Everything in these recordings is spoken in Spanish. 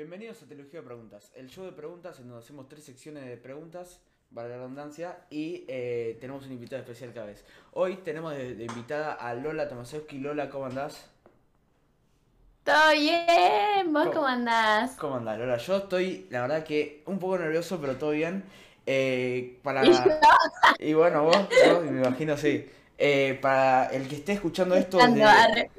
Bienvenidos a Teología de Preguntas, el show de preguntas en donde hacemos tres secciones de preguntas, para la redundancia, y eh, tenemos un invitado especial cada vez. Hoy tenemos de, de invitada a Lola Tomasewski. Lola, ¿cómo andás? Todo bien, ¿vos ¿Cómo? cómo andás? ¿Cómo andás, Lola? Yo estoy, la verdad que un poco nervioso, pero todo bien. Eh, para... ¿Y yo? Y bueno, vos, vos, me imagino, sí. Eh, para el que esté escuchando esto de-.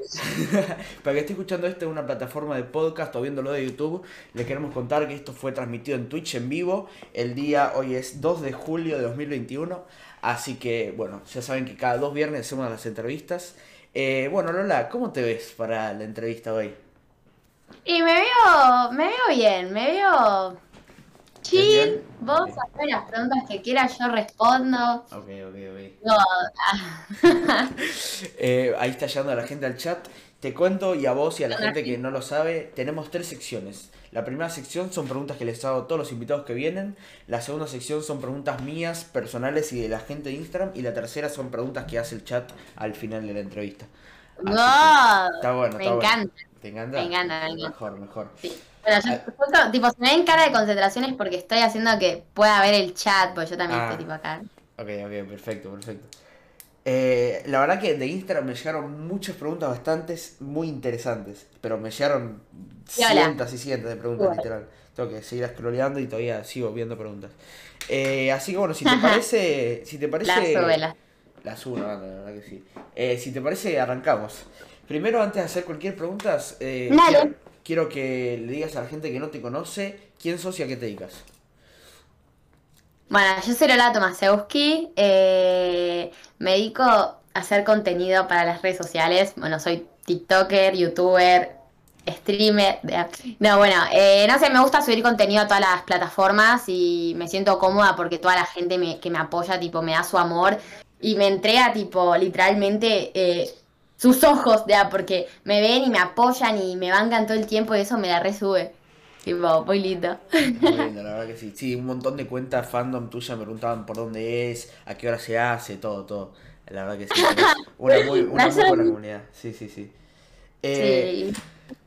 Para que esté escuchando esto en una plataforma de podcast o viéndolo de YouTube, les queremos contar que esto fue transmitido en Twitch en vivo. El día hoy es 2 de julio de 2021. Así que, bueno, ya saben que cada dos viernes hacemos las entrevistas. Eh, bueno, Lola, ¿cómo te ves para la entrevista hoy? Y me veo, me veo bien, me veo chill. Vos hacés las preguntas que quieras, yo respondo. Ok, ok, ok. No, ah, Eh, ahí está llegando la gente al chat. Te cuento y a vos y a la gente que no lo sabe, tenemos tres secciones. La primera sección son preguntas que les hago a todos los invitados que vienen. La segunda sección son preguntas mías, personales y de la gente de Instagram. Y la tercera son preguntas que hace el chat al final de la entrevista. Así está bueno, me está bueno. encanta. ¿Te encanta? Me encanta, me encanta. Mejor, mejor. Sí. Bueno, yo justo, tipo, si me ven cara de concentración es porque estoy haciendo que pueda ver el chat, porque yo también Ah. estoy tipo acá. Ok, ok, perfecto, perfecto. Eh, la verdad que de Instagram me llegaron muchas preguntas bastantes muy interesantes, pero me llegaron Piola. cientos y cientos de preguntas, literal. Tengo que seguir scrolleando y todavía sigo viendo preguntas. Eh, así que bueno, si te parece, si te parece, La suela. la subo, no, la verdad que sí. Eh, si te parece, arrancamos. Primero, antes de hacer cualquier pregunta, eh, quiero, quiero que le digas a la gente que no te conoce quién sos y a qué te dedicas. Bueno, yo soy Lola Tomasewski, eh, me dedico a hacer contenido para las redes sociales, bueno, soy TikToker, YouTuber, streamer, no, bueno, eh, no sé, me gusta subir contenido a todas las plataformas y me siento cómoda porque toda la gente que me apoya, tipo, me da su amor y me entrega, tipo, literalmente eh, sus ojos, ya, porque me ven y me apoyan y me bancan todo el tiempo y eso me la resube, tipo, muy lindo. Muy lindo, la verdad que sí. Sí, un montón de cuentas fandom tuyas me preguntaban por dónde es, a qué hora se hace, todo, todo. La verdad que sí. Una muy, una muy buena comunidad. Sí, sí, sí. Eh, Sí.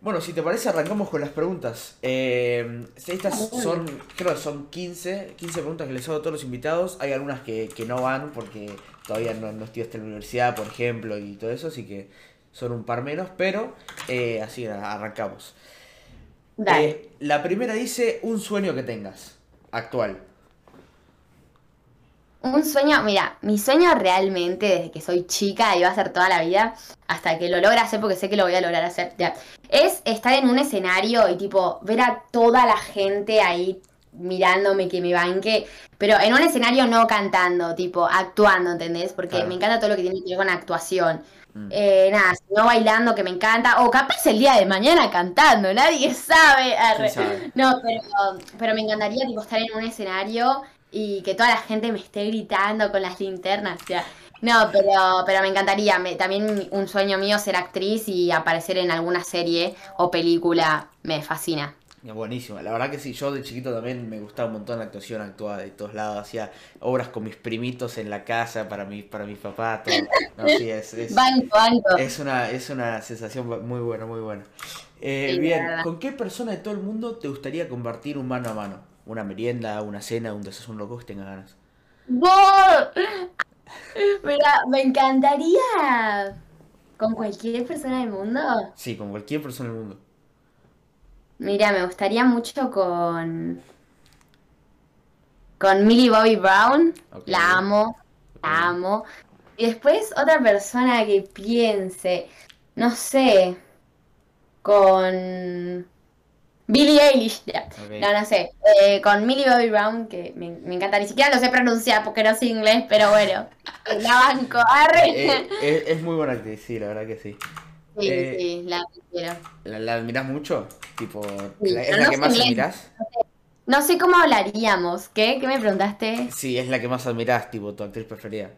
Bueno, si te parece, arrancamos con las preguntas. Eh, estas son, creo que son 15, 15 preguntas que les hago a todos los invitados. Hay algunas que, que no van porque todavía no, no estudiaste en la universidad, por ejemplo, y todo eso, así que son un par menos, pero eh, así arrancamos. Dale. Eh, la primera dice un sueño que tengas, actual. Un sueño, mira, mi sueño realmente desde que soy chica y va a ser toda la vida hasta que lo logre hacer porque sé que lo voy a lograr hacer ya, es estar en un escenario y tipo ver a toda la gente ahí mirándome que me banque, pero en un escenario no cantando, tipo actuando, ¿entendés? Porque Claro. me encanta todo lo que tiene que ver con actuación. Mm. Eh, nada, no bailando que me encanta, o capaz el día de mañana cantando, nadie sabe. ¿Quién sabe? No, pero, pero me encantaría tipo estar en un escenario y que toda la gente me esté gritando con las linternas. o sea, no, pero, pero me encantaría. me- también un sueño mío ser actriz y aparecer en alguna serie o película. Me fascina. Buenísimo, la verdad que sí, yo de chiquito también me gustaba un montón la actuación, actuaba de todos lados, hacía obras con mis primitos en la casa, para mi, para mis papás, todo. No, sí, es, es, Banco, banco. es una, es una sensación muy buena, muy buena. Eh, Sí, bien. ¿con qué persona de todo el mundo te gustaría compartir un mano a mano? Una merienda, una cena, un desayuno loco que tengas ganas. ¡Vos! Mira, me encantaría con cualquier persona del mundo. Sí, con cualquier persona del mundo. Mira, me gustaría mucho con. Con Millie Bobby Brown. La amo, la amo. Y después otra persona que piense. No sé. Con. Billie Eilish. No, no sé. Eh, con Millie Bobby Brown, que me, me encanta. Ni siquiera lo sé pronunciar porque no sé inglés, pero bueno. La banco. Arre. Eh, es, es muy buena actriz, sí, la verdad que sí. Sí, eh, sí, la quiero. ¿La, la admirás mucho? Tipo, Sí, la- ¿es la no que más admirás? No sé cómo hablaríamos. ¿Qué? ¿Qué me preguntaste? Sí, es la que más admirás, tipo, tu actriz preferida.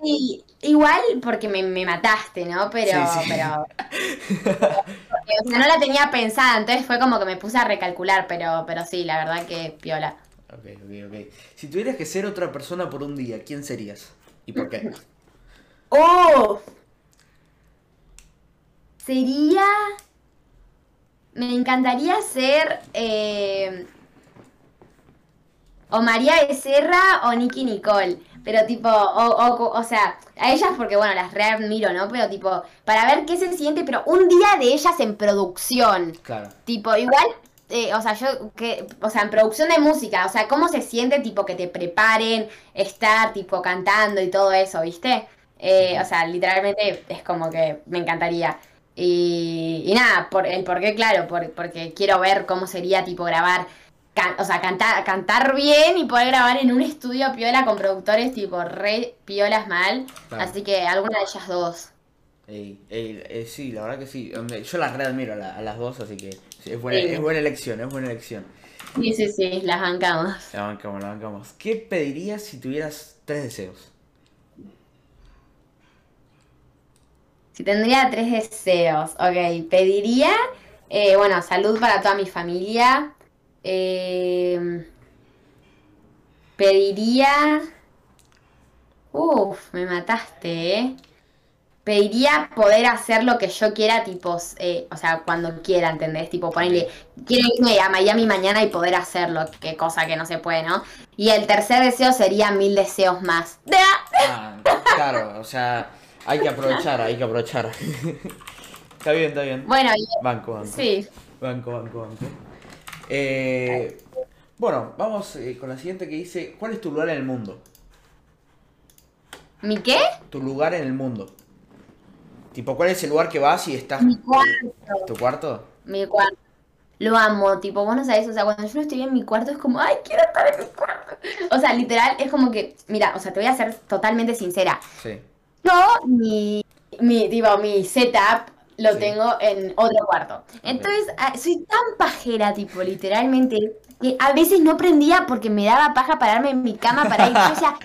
Sí, igual porque me, me mataste, ¿no? Pero, Sí, sí. pero. o sea, no la tenía pensada, entonces fue como que me puse a recalcular, pero, pero sí, la verdad que piola. Ok, ok, ok. Si tuvieras que ser otra persona por un día, ¿quién serías? ¿Y por qué? ¡Oh! Sería. me encantaría ser eh, o María Becerra o Nicky Nicole. Pero tipo, o, o, o sea, a ellas porque bueno, las re admiro, ¿no? Pero tipo, para ver qué se siente, pero un día de ellas en producción. Claro. Tipo, igual, eh, o sea, yo, que, o sea, en producción de música, o sea, cómo se siente, tipo, que te preparen, estar, tipo, cantando y todo eso, ¿viste? Eh, o sea, literalmente es como que me encantaría. Y, y nada, por, el por qué, claro, por, porque quiero ver cómo sería, tipo, grabar o sea, cantar, cantar bien y poder grabar en un estudio piola con productores tipo re piolas mal. Así que alguna de ellas dos. Eh, sí, la verdad que sí. Yo las re admiro a, las dos, así que es, buena, es buena elección, es buena elección. Sí, sí, sí, las bancamos. Las bancamos, las bancamos. ¿Qué pedirías si tuvieras tres deseos? Si tendría tres deseos, ok. Pediría, eh, bueno, salud para toda mi familia, eh, pediría... Uf, me mataste, ¿eh? Pediría poder hacer lo que yo quiera, tipo, eh, o sea, cuando quiera, ¿entendés? Tipo, ponerle, quiero irme a Miami mañana y poder hacerlo, qué cosa que no se puede, ¿no? Y el tercer deseo sería mil deseos más. Ah, claro, o sea, hay que aprovechar, hay que aprovechar. está bien, está bien. Bueno, banco, banco. Sí. Banco, banco, banco. Eh, bueno, vamos eh, con la siguiente que dice, ¿cuál es tu lugar en el mundo? ¿Mi qué? Tu lugar en el mundo. Tipo, ¿cuál es el lugar que vas y estás... Mi cuarto. ¿Tu cuarto? Mi cuarto. Lo amo, tipo, vos no sabés, o sea, cuando yo no estoy en mi cuarto es como, ay, quiero estar en mi cuarto. O sea, literal, es como que, mira, o sea, te voy a ser totalmente sincera. Sí. Yo, mi, mi, tipo, mi setup lo tengo en otro cuarto. Entonces, ah, soy tan pajera, tipo, literalmente, que a veces no prendía porque me daba paja pararme en mi cama para ir. O sea,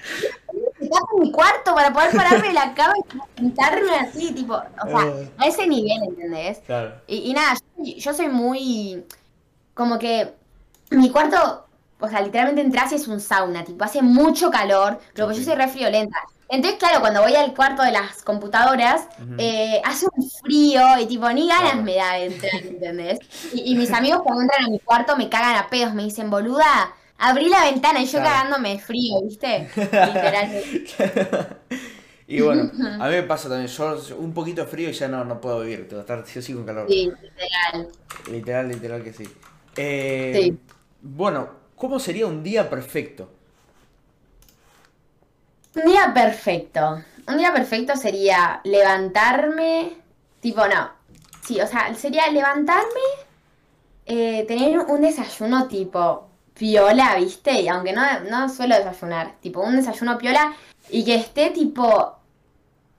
en mi cuarto para poder pararme en la cama y pintarme así, tipo, o sea, eh. a ese nivel, ¿entendés? Claro. Y, nada, yo, soy muy. Como que. Mi cuarto, o sea, literalmente entras y es un sauna, tipo, hace mucho calor, pero yo soy re friolenta. Entonces, claro, cuando voy al cuarto de las computadoras, eh, hace un frío y tipo, ni ganas me da de entrar, ¿entendés? Y, mis amigos cuando entran a mi cuarto me cagan a pedos, me dicen, boluda, abrí la ventana y yo cagándome de frío, ¿viste? Literalmente. Y bueno, a mí me pasa también, yo un poquito de frío y ya no, no puedo vivir, tengo que estar sí o sí con calor. Sí, literal. Literal, literal que sí. Eh, sí. Bueno, ¿cómo sería un día perfecto? Un día perfecto. Un día perfecto sería levantarme. Tipo, no. Sí, o sea, sería levantarme, eh, tener un desayuno tipo piola, ¿viste? Y aunque no, no suelo desayunar, tipo un desayuno piola y que esté tipo.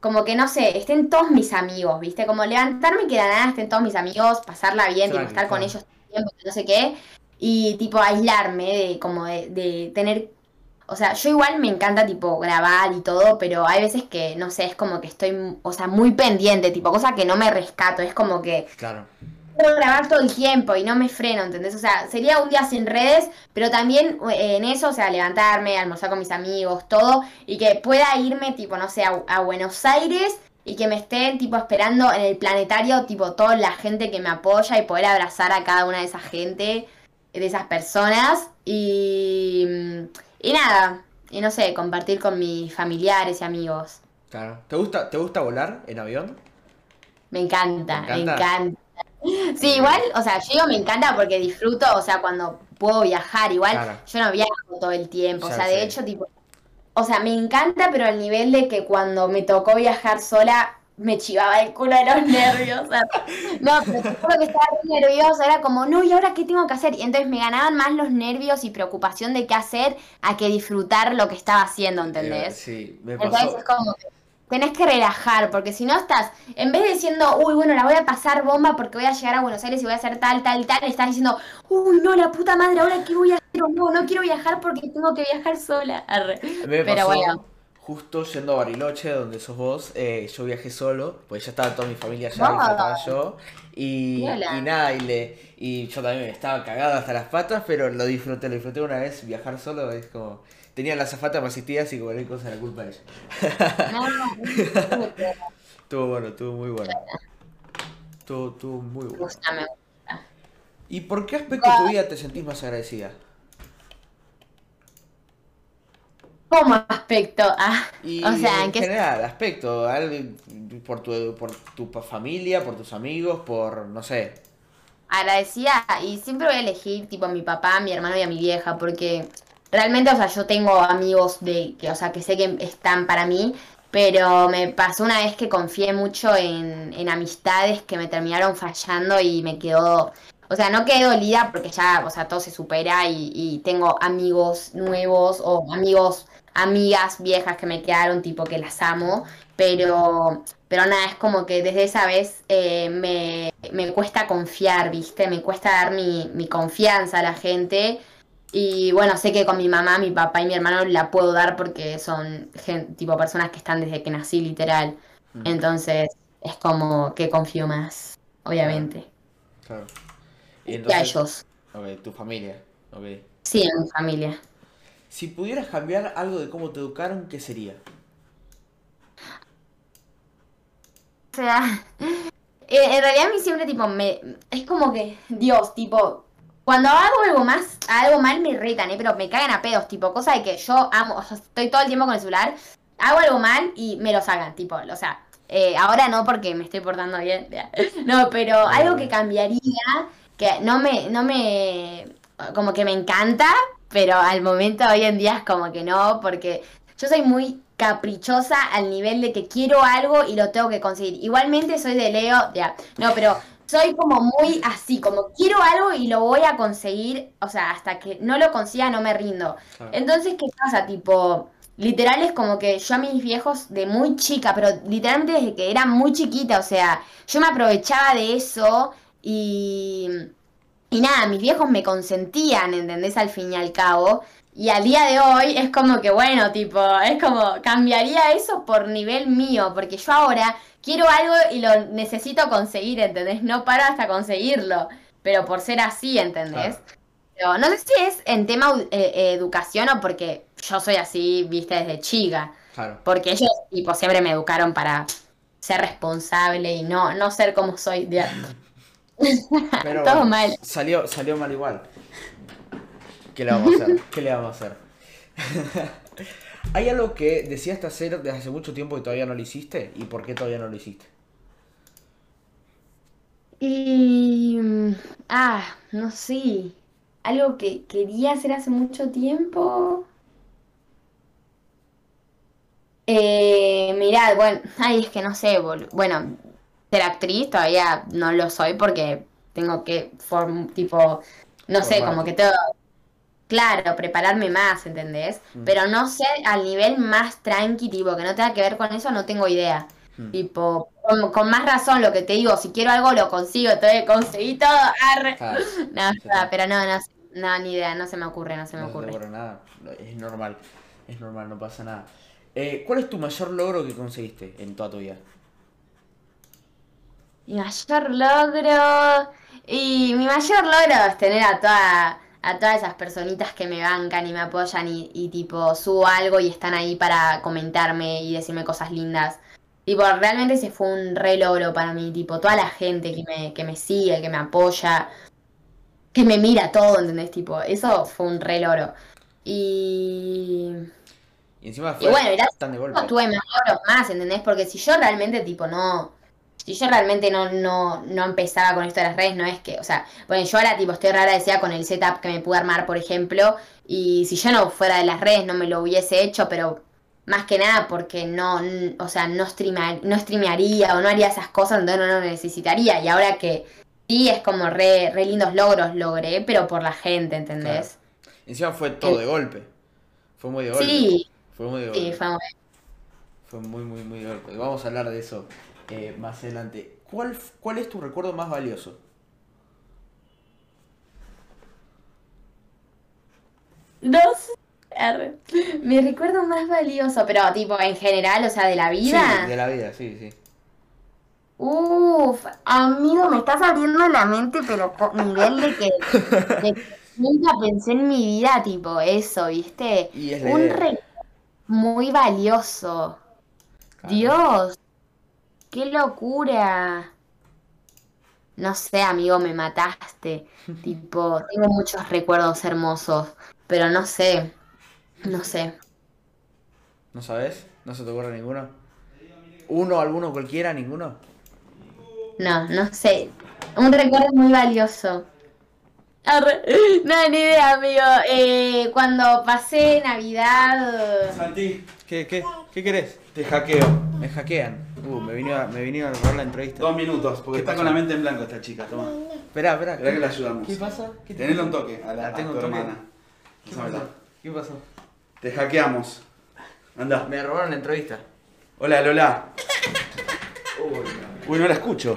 Como que no sé, estén todos mis amigos, ¿viste? Como levantarme y que de nada estén todos mis amigos, pasarla bien, tipo estar con ellos tiempo, no sé qué. Y tipo aislarme de como de, de tener o sea, yo igual me encanta tipo grabar y todo, pero hay veces que, no sé, es como que estoy, o sea, muy pendiente, tipo, cosa que no me rescato, es como que... Claro. Quiero grabar todo el tiempo y no me freno, ¿entendés? O sea, sería un día sin redes, pero también eh, en eso, o sea, levantarme, almorzar con mis amigos, todo, y que pueda irme, tipo, no sé, a, a Buenos Aires y que me estén, tipo, esperando en el planetario, tipo, toda la gente que me apoya y poder abrazar a cada una de esa gente, de esas personas, y... Y nada, y no sé, compartir con mis familiares y amigos. Claro. ¿Te gusta, ¿te gusta volar en avión? Me encanta, me encanta. Sí, igual, o sea, yo digo me encanta porque disfruto, o sea, cuando puedo viajar, igual yo no viajo todo el tiempo, o sea, de hecho, tipo, o sea, me encanta, pero al nivel de que cuando me tocó viajar sola, me chivaba el culo de los nervios. no, pero te juro que estaba muy nerviosa. Era como, no, ¿y ahora qué tengo que hacer? Y entonces me ganaban más los nervios y preocupación de qué hacer a que disfrutar lo que estaba haciendo, ¿entendés? Sí, me pasó. Entonces es como tenés que relajar, porque si no estás, en vez de diciendo, uy, bueno, la voy a pasar bomba porque voy a llegar a Buenos Aires y voy a hacer tal, tal, tal, estás diciendo, uy, no, la puta madre, ahora qué voy a hacer, no, no quiero viajar porque tengo que viajar sola. Pero bueno justo yendo a Bariloche, donde sos vos, eh, yo viajé solo, pues ya estaba toda mi familia allá, y estaba yo. Y, nada, y, le, y yo también estaba cagado hasta las patas, pero lo disfruté, lo disfruté una vez, viajar solo, es como... Tenía las zapatas más asistidas y cualquier cosa la culpa de ella. estuvo bueno, estuvo muy bueno. Estuvo, estuvo muy bueno. ¿Y por qué aspecto de tu vida te sentís más agradecida? ¿Cómo aspecto? Ah, Y o sea, en ¿en qué general, aspecto, por tu, por tu familia, por tus amigos, por, no sé. agradecida y siempre voy a elegir tipo a mi papá, a mi hermano y a mi vieja porque realmente, o sea, yo tengo amigos de que, o sea, que sé que están para mí, pero me pasó una vez que confié mucho en, en amistades que me terminaron fallando y me quedó, o sea, no quedé dolida porque ya, o sea, todo se supera y, y tengo amigos nuevos o amigos, amigas viejas que me quedaron, tipo que las amo, pero, pero nada, es como que desde esa vez eh, me, me cuesta confiar, ¿viste? Me cuesta dar mi, mi confianza a la gente. Y bueno, sé que con mi mamá, mi papá y mi hermano la puedo dar porque son tipo personas que están desde que nací, literal. Mm, Entonces es como que confío más, obviamente. Claro. Y Y a ellos. ok, tu familia. Sí, en mi familia. Si pudieras cambiar algo de cómo te educaron, ¿qué sería? O sea, eh, en realidad a mí siempre tipo me es como que Dios, tipo cuando hago algo más, algo mal me retan, ¿eh? pero me cagan a pedos, tipo, cosa de que yo amo, o sea, estoy todo el tiempo con el celular, hago algo mal y me lo sacan, tipo, o sea, eh, ahora no porque me estoy portando bien, no, pero algo que cambiaría, que no me, no me, como que me encanta, pero al momento hoy en día es como que no, porque yo soy muy caprichosa al nivel de que quiero algo y lo tengo que conseguir. Igualmente soy de Leo, ya, no, pero soy como muy así, como quiero algo y lo voy a conseguir, o sea, hasta que no lo consiga no me rindo. Entonces, ¿qué pasa? Tipo, literal es como que yo a mis viejos de muy chica, pero literalmente desde que era muy chiquita, o sea, yo me aprovechaba de eso y... Y nada, mis viejos me consentían, ¿entendés? Al fin y al cabo. Y al día de hoy es como que, bueno, tipo, es como, cambiaría eso por nivel mío, porque yo ahora quiero algo y lo necesito conseguir, ¿entendés? No paro hasta conseguirlo, pero por ser así, ¿entendés? Claro. Pero no sé si es en tema eh, eh, educación o porque yo soy así, viste, desde chica. Claro. Porque ellos, tipo, siempre me educaron para ser responsable y no, no ser como soy de Pero Todo bueno, mal. Salió, salió mal igual. ¿Qué le vamos a hacer? ¿Qué le vamos a hacer? ¿Hay algo que deseaste hacer desde hace mucho tiempo y todavía no lo hiciste? ¿Y por qué todavía no lo hiciste? Y... mm, Ah, no sé. Algo que quería hacer hace mucho tiempo. Eh, mirad, bueno, ay, es que no sé, bolu- bueno, ser actriz todavía no lo soy porque tengo que, form- tipo, no sé, como que tengo, claro, prepararme más, ¿entendés? Mm. Pero no sé, al nivel más tranqui, tipo, que no tenga que ver con eso, no tengo idea. Mm. Tipo, con, con más razón lo que te digo, si quiero algo lo consigo, entonces conseguí todo, arre. Ah, No, pero no, no, no, ni idea, no se me ocurre, no se me no se te ocurre. nada. Es normal. Es normal, no pasa nada. Eh, ¿Cuál es tu mayor logro que conseguiste en toda tu vida? Mi mayor logro. Y mi mayor logro es tener a toda, a todas esas personitas que me bancan y me apoyan y, y tipo subo algo y están ahí para comentarme y decirme cosas lindas. Tipo, realmente ese fue un re logro para mí, tipo, toda la gente que me, que me sigue, que me apoya, que me mira todo, ¿entendés? Tipo, eso fue un re logro. Y... Y encima Y fue bueno, gracias tan de golpe. tuve más logros más, ¿entendés? Porque si yo realmente, tipo, no. Si yo realmente no, no, no empezaba con esto de las redes, no es que. O sea, bueno, yo ahora, tipo, estoy re agradecida con el setup que me pude armar, por ejemplo. Y si yo no fuera de las redes, no me lo hubiese hecho, pero más que nada porque no. O sea, no, streama- no streamearía o no haría esas cosas, entonces no lo necesitaría. Y ahora que sí, es como re, re lindos logros logré, pero por la gente, ¿entendés? Encima fue todo de golpe. Fue muy de golpe. Sí, Fue muy de sí, golpe. fue muy. Fue muy, muy, muy de golpe. Vamos a hablar de eso eh, más adelante. ¿Cuál, ¿Cuál es tu recuerdo más valioso? Dos. R. Mi recuerdo más valioso, pero tipo en general, o sea, de la vida. Sí, de la vida, sí, sí. Uf, amigo, me estás abriendo la mente, pero con nivel de que, de que nunca pensé en mi vida, tipo eso, ¿viste? Y es la Un recuerdo muy valioso. Claro. Dios, qué locura. no sé, amigo, me mataste. tipo, tengo muchos recuerdos hermosos, pero no sé, no sé. ¿No sabes? ¿No se te ocurre ninguno? ¿Uno, alguno, cualquiera, ninguno? No, no sé. Un recuerdo muy valioso. No, ni idea, amigo. Eh, cuando pasé Navidad. Santi, ¿qué, qué, qué querés? Te hackeo. Me hackean. Uh, me vino a, me vinieron a robar la entrevista. Dos minutos, porque está con la mente en blanco esta chica, toma. Esperá, esperá. Esperá que la ayudamos. ¿Qué pasa? ¿Qué un toque a la, La a tengo tu un toque. hermana. ¿Qué pasó? ¿Qué pasó? Te hackeamos. Anda. Me robaron la entrevista. Hola, Lola. Uy, no la escucho.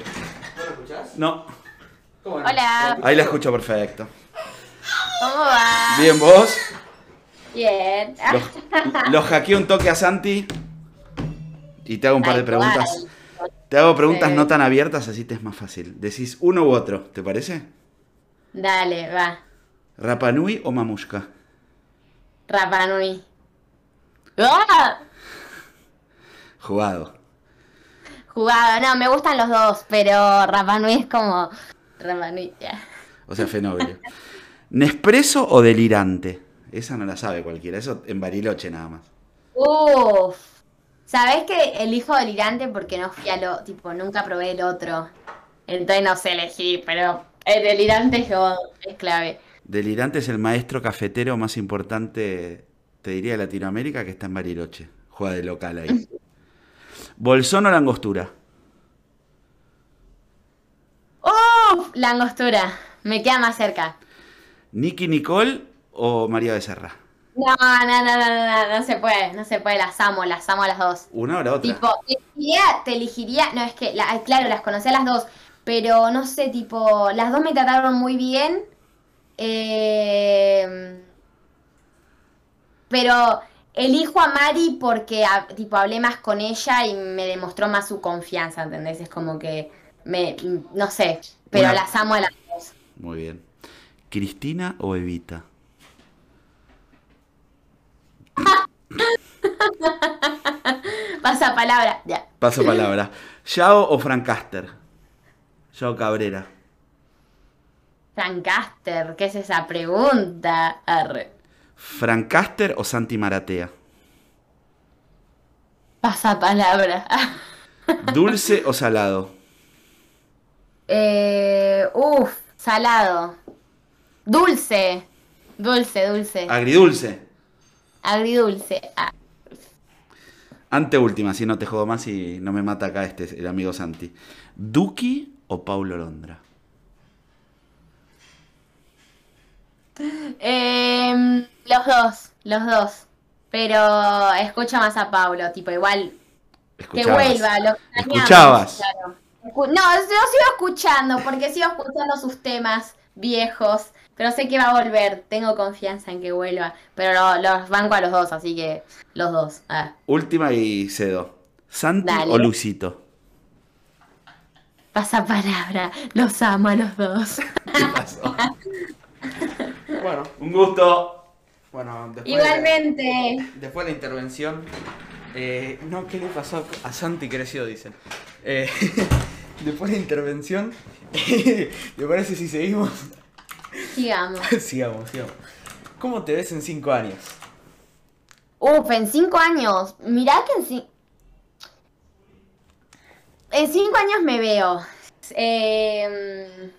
¿no lo escuchás? No. ¿Cómo no? Hola, Ahí la escucho perfecto. ¿cómo va? Bien, vos. Bien. Los, los hackeo un toque a Santi. Y te hago un par de preguntas. Te hago preguntas Sí. no tan abiertas, así te es más fácil. Decís uno u otro, ¿te parece? Dale, va. ¿Rapanui o Mamushka? Rapa Nui. ¡Ah! Jugado. Jugado, no, me gustan los dos, pero Rapa Nui es como. Rapa Nui, ya. O sea, fenómeno. ¿Nespresso o delirante? Esa no la sabe cualquiera. Eso en Bariloche nada más. Uf. ¿Sabés que elijo delirante porque no fui a lo. Tipo, nunca probé el otro. Entonces no sé elegir, pero el delirante es, como- es clave. Delirante es el maestro cafetero más importante, te diría, de Latinoamérica, que está en Bariloche. Juega de local ahí. ¿Bolsón o langostura? ¡Uf! La angostura. Me queda más cerca. ¿Nicky Nicole o María Becerra? No, no, no, no, no, no, no se puede, no se puede, las amo, las amo a las dos. Una o la otra. Tipo, te elegiría, te elegiría, no, es que, la- claro, las conocí a las dos, pero no sé, tipo, las dos me trataron muy bien, eh, pero elijo a Mari porque, a- tipo, hablé más con ella y me demostró más su confianza, ¿entendés? Es como que, me, no sé, pero Una- las amo a las dos. Muy bien. ¿Cristina o Evita? Pasa palabra, ya. Paso palabra. ¿Yao o Francaster? Yao Cabrera. Francaster, ¿qué es esa pregunta? Arre. ¿Francaster o Santi Maratea? Pasa palabra. ¿Dulce o salado? Eh, uf, salado. Dulce. Dulce, dulce. Agridulce. Agridulce. Ah, Anteúltima, si no te jodo más y no me mata acá este, el amigo Santi. ¿Duki o Paulo Londra? Em, los dos, los dos. Pero escucho más a Paulo, tipo, igual que vuelva. Lo Escuchabas. claro. No, yo sigo escuchando, porque sigo escuchando sus temas viejos. Pero sé que va a volver, tengo confianza en que vuelva. Pero lo- los banco a los dos, así que los dos. Ah. Última y cedo. ¿Santi Dale. o Luisito? Pasa palabra, los amo a los dos. ¿Qué pasó? Bueno, Un gusto. bueno, después, Igualmente. después de la intervención. eh, no, ¿qué le pasó a Santi creció? Dicen. Eh, después de la intervención. ¿Te parece si seguimos? Sigamos. sigamos, sigamos. ¿Cómo te ves en 5 años? Uf, en cinco años. Mirá que en cinco. En cinco años me veo. Eh,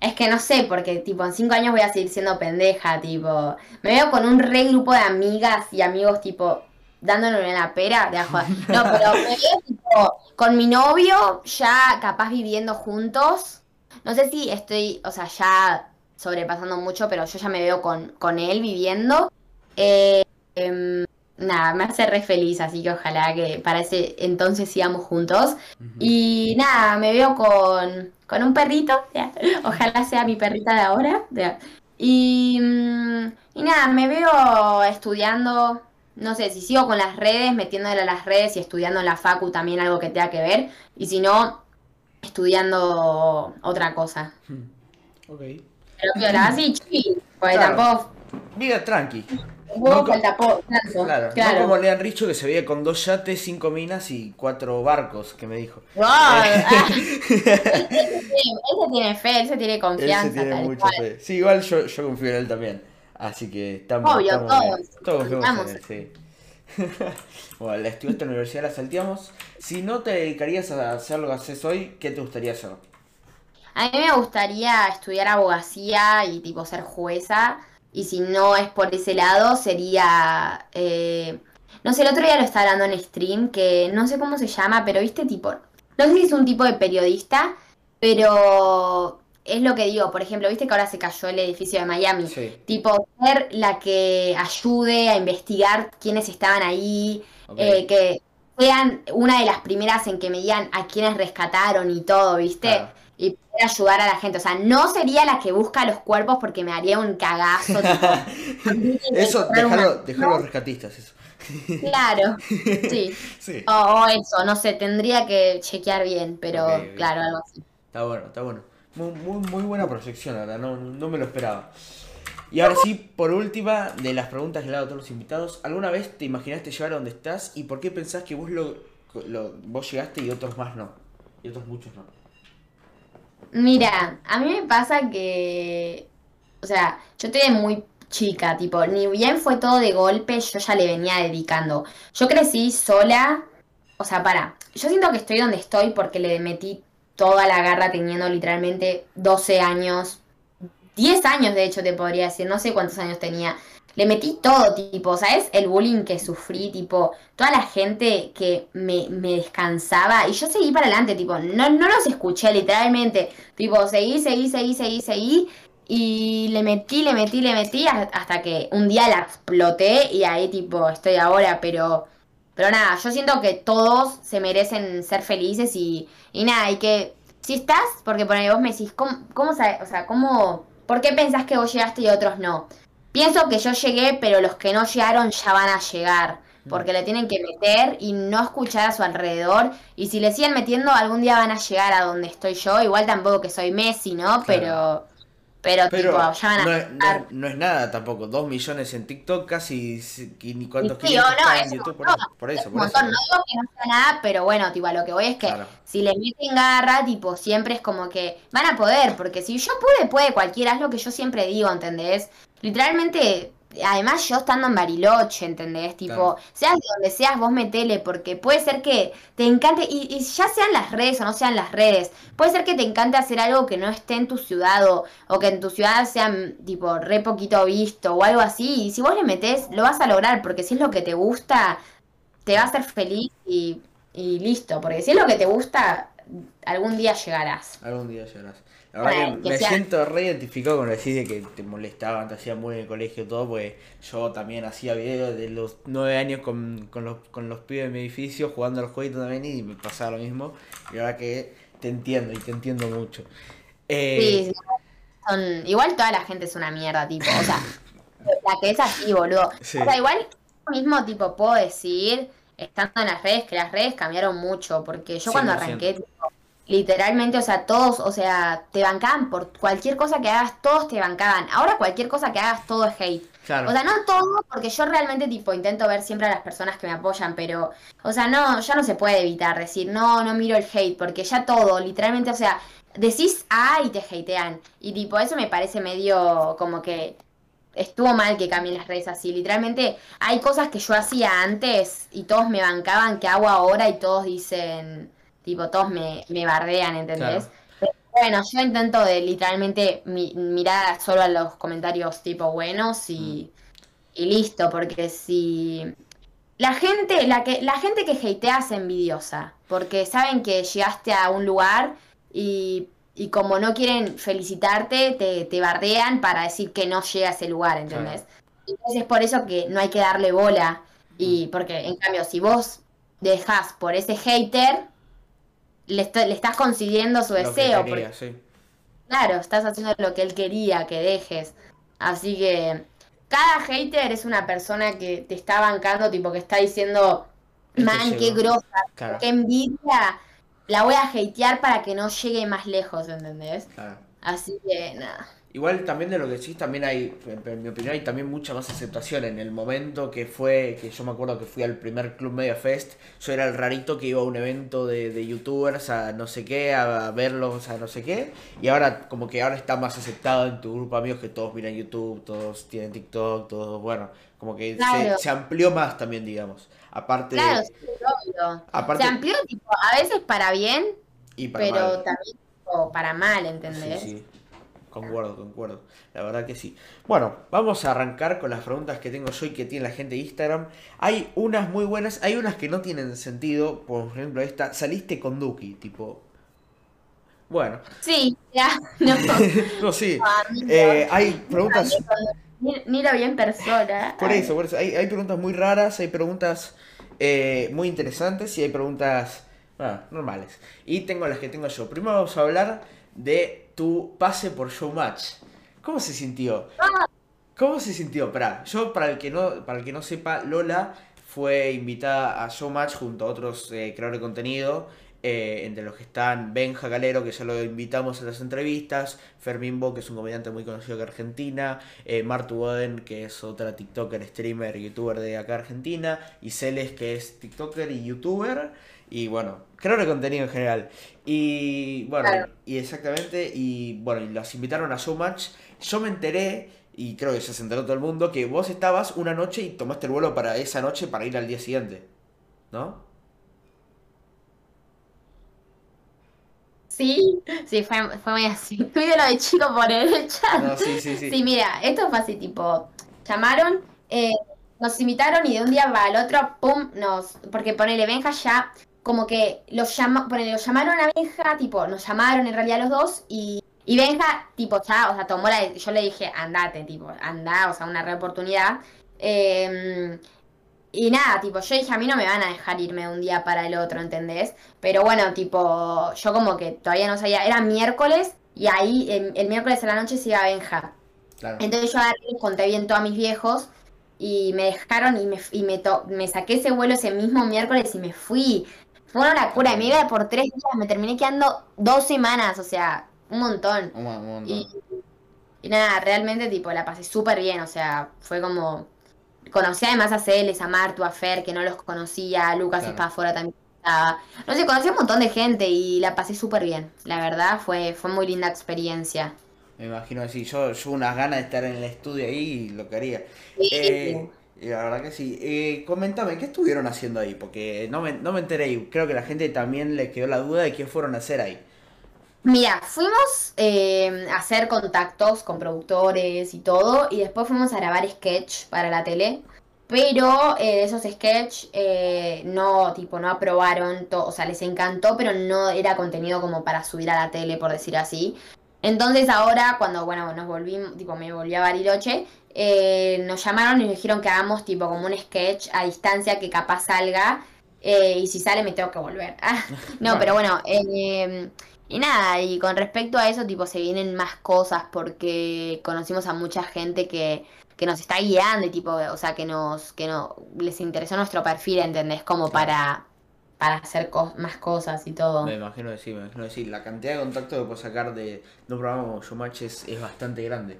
Es que no sé, porque tipo, en cinco años voy a seguir siendo pendeja, tipo. Me veo con un re grupo de amigas y amigos, tipo, dándole una pera. De ajo- No, pero me veo tipo con mi novio, ya capaz viviendo juntos. No sé si estoy, o sea, ya sobrepasando mucho, pero yo ya me veo con, con él viviendo. Eh, em, nada, me hace re feliz, así que ojalá que para ese entonces sigamos juntos. Y nada, me veo con, con un perrito, ya. ojalá sea mi perrita de ahora. ya. Y, mm, y nada, me veo estudiando, no sé, si sigo con las redes, metiéndole a las redes y estudiando en la facu también algo que tenga que ver. Y si no, estudiando otra cosa. Ok. Pero piola, así chill, porque Claro. tampoco... Vida tranqui. tanto. Claro, Claro. no como Lean Richo que se veía con dos yates, cinco minas y cuatro barcos, que me dijo. Wow, ah. él, se tiene, él tiene fe, él se tiene Él confianza. se tiene mucha cual. fe. Sí, igual yo, yo confío en él también. Así que estamos. Obvio, estamos todos. bien. Todos confiamos en él, sí. bueno, la estudiaste en la universidad, la salteamos. Si no te dedicarías a hacer lo que haces hoy, ¿qué te gustaría hacer? A mí me gustaría estudiar abogacía y tipo ser jueza. Y si no es por ese lado, sería... eh, no sé, el otro día lo estaba hablando en stream, que no sé cómo se llama, pero viste tipo... No sé si es un tipo de periodista, pero es lo que digo. Por ejemplo, viste que ahora se cayó el edificio de Miami. Sí, Tipo, ser la que ayude a investigar quiénes estaban ahí, eh, que sean una de las primeras en que me digan a quiénes rescataron y todo, ¿viste? Claro. Y poder ayudar a la gente. O sea, no sería la que busca los cuerpos porque me haría un cagazo. tipo, Eso, dejarlo a los rescatistas, eso. Claro, sí. Sí. O, o eso, no sé, tendría que chequear bien, pero claro, algo así. Está bueno, está bueno. Muy, muy, muy buena proyección, ahora, no, no me lo esperaba. Y ahora sí, por última, de las preguntas que le hago a todos los invitados, ¿alguna vez te imaginaste llegar a donde estás y por qué pensás que vos lo, lo- vos llegaste y otros más no? Y otros muchos no. Mira, a mí me pasa que, o sea, yo estoy muy chica, tipo, ni bien fue todo de golpe, yo ya le venía dedicando. Yo crecí sola, o sea, para, yo siento que estoy donde estoy porque le metí toda la garra teniendo literalmente 12 años, 10 años de hecho te podría decir, no sé cuántos años tenía. Le metí todo, tipo, ¿sabes? El bullying que sufrí, tipo, toda la gente que me, me descansaba y yo seguí para adelante, tipo, no, no los escuché literalmente, tipo, seguí, seguí, seguí, seguí, seguí y le metí, le metí, le metí hasta que un día la exploté y ahí, tipo, estoy ahora, pero, pero nada, yo siento que todos se merecen ser felices y, y nada, y que si estás, porque por ahí vos me decís, ¿cómo, cómo o sea, cómo, por qué pensás que vos llegaste y otros no? Pienso que yo llegué, pero los que no llegaron ya van a llegar. Porque le tienen que meter y no escuchar a su alrededor. Y si le siguen metiendo, algún día van a llegar a donde estoy yo. Igual tampoco que soy Messi, ¿no? Pero, pero, Pero tipo, ya van a no, es, no, llegar. es- no es nada tampoco, dos millones en TikTok casi, ni cuántos sí, o 500 no, es en YouTube, por eso, por eso. Un por eso. no digo que no sea nada, pero bueno, tipo, a lo que voy es que Claro. si le meten garra, tipo, siempre es como que van a poder, porque si yo pude, puede cualquiera, es lo que yo siempre digo, ¿entendés? Literalmente, además yo estando en Bariloche, ¿entendés? Tipo, Claro. seas de donde seas, vos metele, porque puede ser que te encante, y, y ya sean las redes o no sean las redes, puede ser que te encante hacer algo que no esté en tu ciudad o, o que en tu ciudad sea mm, tipo re poquito visto o algo así, y si vos le metés, lo vas a lograr, porque si es lo que te gusta, te va a hacer feliz y, y listo, porque si es lo que te gusta, algún día llegarás. Algún día llegarás. La verdad Bueno, que que me sea- siento re identificado con lo que decís de que te molestaban, te hacían muy en el colegio todo, porque yo también hacía videos de los nueve años con, con, los, con los pibes de mi edificio jugando al jueguito también y me pasaba lo mismo. Y la verdad que te entiendo y te entiendo mucho. Eh, Sí, sí, son, igual toda la gente es una mierda, tipo, o sea, la que es así, boludo. Sí. O sea, igual mismo, tipo, puedo decir, estando en las redes, que las redes cambiaron mucho, porque yo cuando 100%. arranqué, tipo, literalmente, o sea, todos, o sea, te bancaban por cualquier cosa que hagas, todos te bancaban. Ahora cualquier cosa que hagas, todo es hate. Claro. O sea, no todo, porque yo realmente, tipo, intento ver siempre a las personas que me apoyan, pero, o sea, no, ya no se puede evitar decir, no, no miro el hate, porque ya todo, literalmente, o sea, decís A y te hatean. Y, tipo, eso me parece medio como que estuvo mal que cambien las redes así. Literalmente, hay cosas que yo hacía antes y todos me bancaban que hago ahora y todos dicen, tipo, todos me, me bardean, ¿entendés? Claro. Pero Bueno, yo intento de literalmente mi- mirar solo a los comentarios tipo buenos y, y listo, porque si la gente, la que, la gente que hatea es envidiosa, porque saben que llegaste a un lugar y, y como no quieren felicitarte, te, te bardean para decir que no llega a ese lugar, ¿entendés? Entonces es por eso que no hay que darle bola. Y porque, en cambio, si vos dejás por ese hater, le, est- le estás consiguiendo su Lo que deseo. quería, porque, sí. claro, estás haciendo lo que él quería que dejes. Así que cada hater es una persona que te está bancando, tipo que está diciendo, Este man, qué llegó". grosa, Claro. qué envidia. La voy a hatear para que no llegue más lejos, ¿entendés? Claro. Así que nada. Igual también de lo que decís, también hay, en mi opinión, hay también mucha más aceptación. En el momento que fue, que yo me acuerdo que fui al primer Club Media Fest, yo era el rarito que iba a un evento de, de youtubers a no sé qué, a verlos a no sé qué. Y ahora, como que ahora está más aceptado en tu grupo de amigos que todos miran YouTube, todos tienen TikTok, todos, bueno, como que Claro. se, se amplió más también, digamos. Aparte, Claro, sí, obvio. aparte Se amplió, tipo, a veces para bien, y para pero mal. también tipo, para mal, Sí, ¿entendés? sí. Concuerdo, concuerdo. La verdad que sí. Bueno, vamos a arrancar con las preguntas que tengo yo y que tiene la gente de Instagram. Hay unas muy buenas, hay unas que no tienen sentido. Por ejemplo, esta, saliste con Duki, tipo. Bueno, Sí, ya, no. no, sí. amigo. Eh, hay preguntas. Ni, lo vi en persona. Por eso, por eso. Hay, hay preguntas muy raras, hay preguntas eh, muy interesantes y hay preguntas bueno, normales. Y tengo las que tengo yo. Primero vamos a hablar de tu pase por Showmatch. ¿Cómo se sintió? ¿Cómo se sintió? Pará, yo para el que no, para el que no sepa, Lola fue invitada a Showmatch junto a otros eh, creadores de contenido. Eh, entre los que están Benja Galero, que ya lo invitamos a las entrevistas, Fermín Bo, que es un comediante muy conocido de Argentina, eh, Martu Boden, que es otra TikToker, streamer, youtuber de acá Argentina, y Celes, que es TikToker y youtuber, y bueno, creo de contenido en general. Y bueno, Claro. y exactamente, y bueno, y los invitaron a Showmatch. Yo me enteré, y creo que ya se enteró todo el mundo, que vos estabas una noche y tomaste el vuelo para esa noche para ir al día siguiente, ¿no? Sí, sí, fue, fue muy así. Fui de lo de chico por el chat. No, sí, sí, sí. Sí, mira, esto fue así, tipo, llamaron, eh, nos invitaron y de un día para el otro, pum, nos, porque ponele Benja ya, como que los llama, ponele, los llamaron a Benja, tipo, nos llamaron en realidad los dos y, y Benja, tipo, ya, o sea, tomó la, yo le dije, andate, tipo, anda, o sea, una re oportunidad. Eh, y nada, tipo, yo dije, a mí no me van a dejar irme de un día para el otro, ¿entendés? Pero bueno, tipo, yo como que todavía no sabía, era miércoles y ahí el, el miércoles a la noche se iba Benja. Claro. Entonces yo les conté bien todo a mis viejos y me dejaron y me, y me, to- me saqué ese vuelo ese mismo miércoles y me fui. Fue una locura, y me iba por tres días, me terminé quedando dos semanas, o sea, un montón. Un, un montón. Y, y nada, realmente tipo la pasé súper bien, o sea, fue como... Conocí además a Celes, a Martu, a Fer, que no los conocía, a Lucas Claro. Espafora también estaba. No sé, conocí a un montón de gente y la pasé súper bien. La verdad, fue, fue muy linda experiencia. Me imagino así, yo, yo unas ganas de estar en el estudio ahí y lo que haría. Sí, Eh, y la verdad que sí. Eh, comentame, ¿qué estuvieron haciendo ahí? Porque no me, no me enteré y creo que la gente también le quedó la duda de qué fueron a hacer ahí. Mira, fuimos eh, a hacer contactos con productores y todo, y después fuimos a grabar sketch para la tele, pero eh, esos sketch eh, no, tipo, no aprobaron, to- o sea, les encantó, pero no era contenido como para subir a la tele, por decir así. Entonces ahora, cuando, bueno, nos volvimos, tipo, me volví a Bariloche, eh, nos llamaron y nos dijeron que hagamos, tipo, como un sketch a distancia que capaz salga, y si sale me tengo que volver. Ah, no, pero bueno, eh, y nada, y con respecto a eso, tipo, se vienen más cosas porque conocimos a mucha gente que, que nos está guiando y tipo, o sea, que nos, que no, les interesó nuestro perfil, ¿entendés? Como para, para hacer cos- más cosas y todo. Me imagino que sí, me imagino que sí. La cantidad de contactos que puedes sacar de, de un programa como Showmatch es, es bastante grande.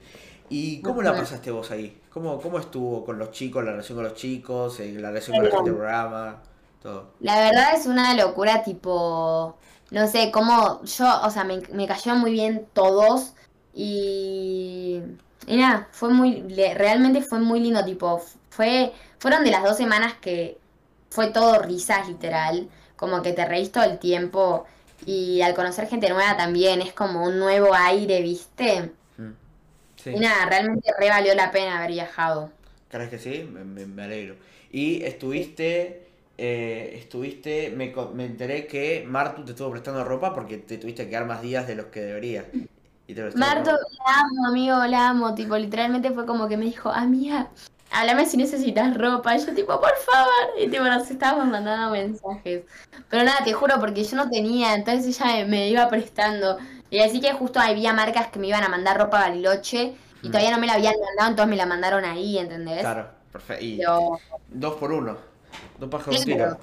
¿Y cómo la pasaste vos ahí? ¿Cómo, cómo estuvo con los chicos, la relación con los chicos, eh, la relación con la gente del programa? Todo. La verdad es una locura, tipo, no sé, cómo yo, o sea, me, me cayeron muy bien todos y, y nada, fue muy, le- realmente fue muy lindo, tipo, fue, fueron de las dos semanas que fue todo risas, literal, como que te reís todo el tiempo y al conocer gente nueva también es como un nuevo aire, ¿viste? Mm. Sí. Y nada, realmente re valió la pena haber viajado. ¿Crees que sí? Me, me- me alegro. Y estuviste, eh, estuviste, me, me enteré que Martu te estuvo prestando ropa porque te tuviste que quedar más días de los que deberías. Y te ropa. la amo, amigo, la amo. Tipo, literalmente fue como que me dijo, amiga, háblame si necesitas ropa. Y yo, tipo, por favor. Y tipo, nos estábamos mandando mensajes. Pero nada, te juro, porque yo no tenía, entonces ella me, me iba prestando. Y así que justo había marcas que me iban a mandar ropa a Bariloche y Mm. todavía no me la habían mandado, entonces me la mandaron ahí, ¿entendés? Claro, perfecto. Y Pero, dos por uno. Dos pájaros sí, pero-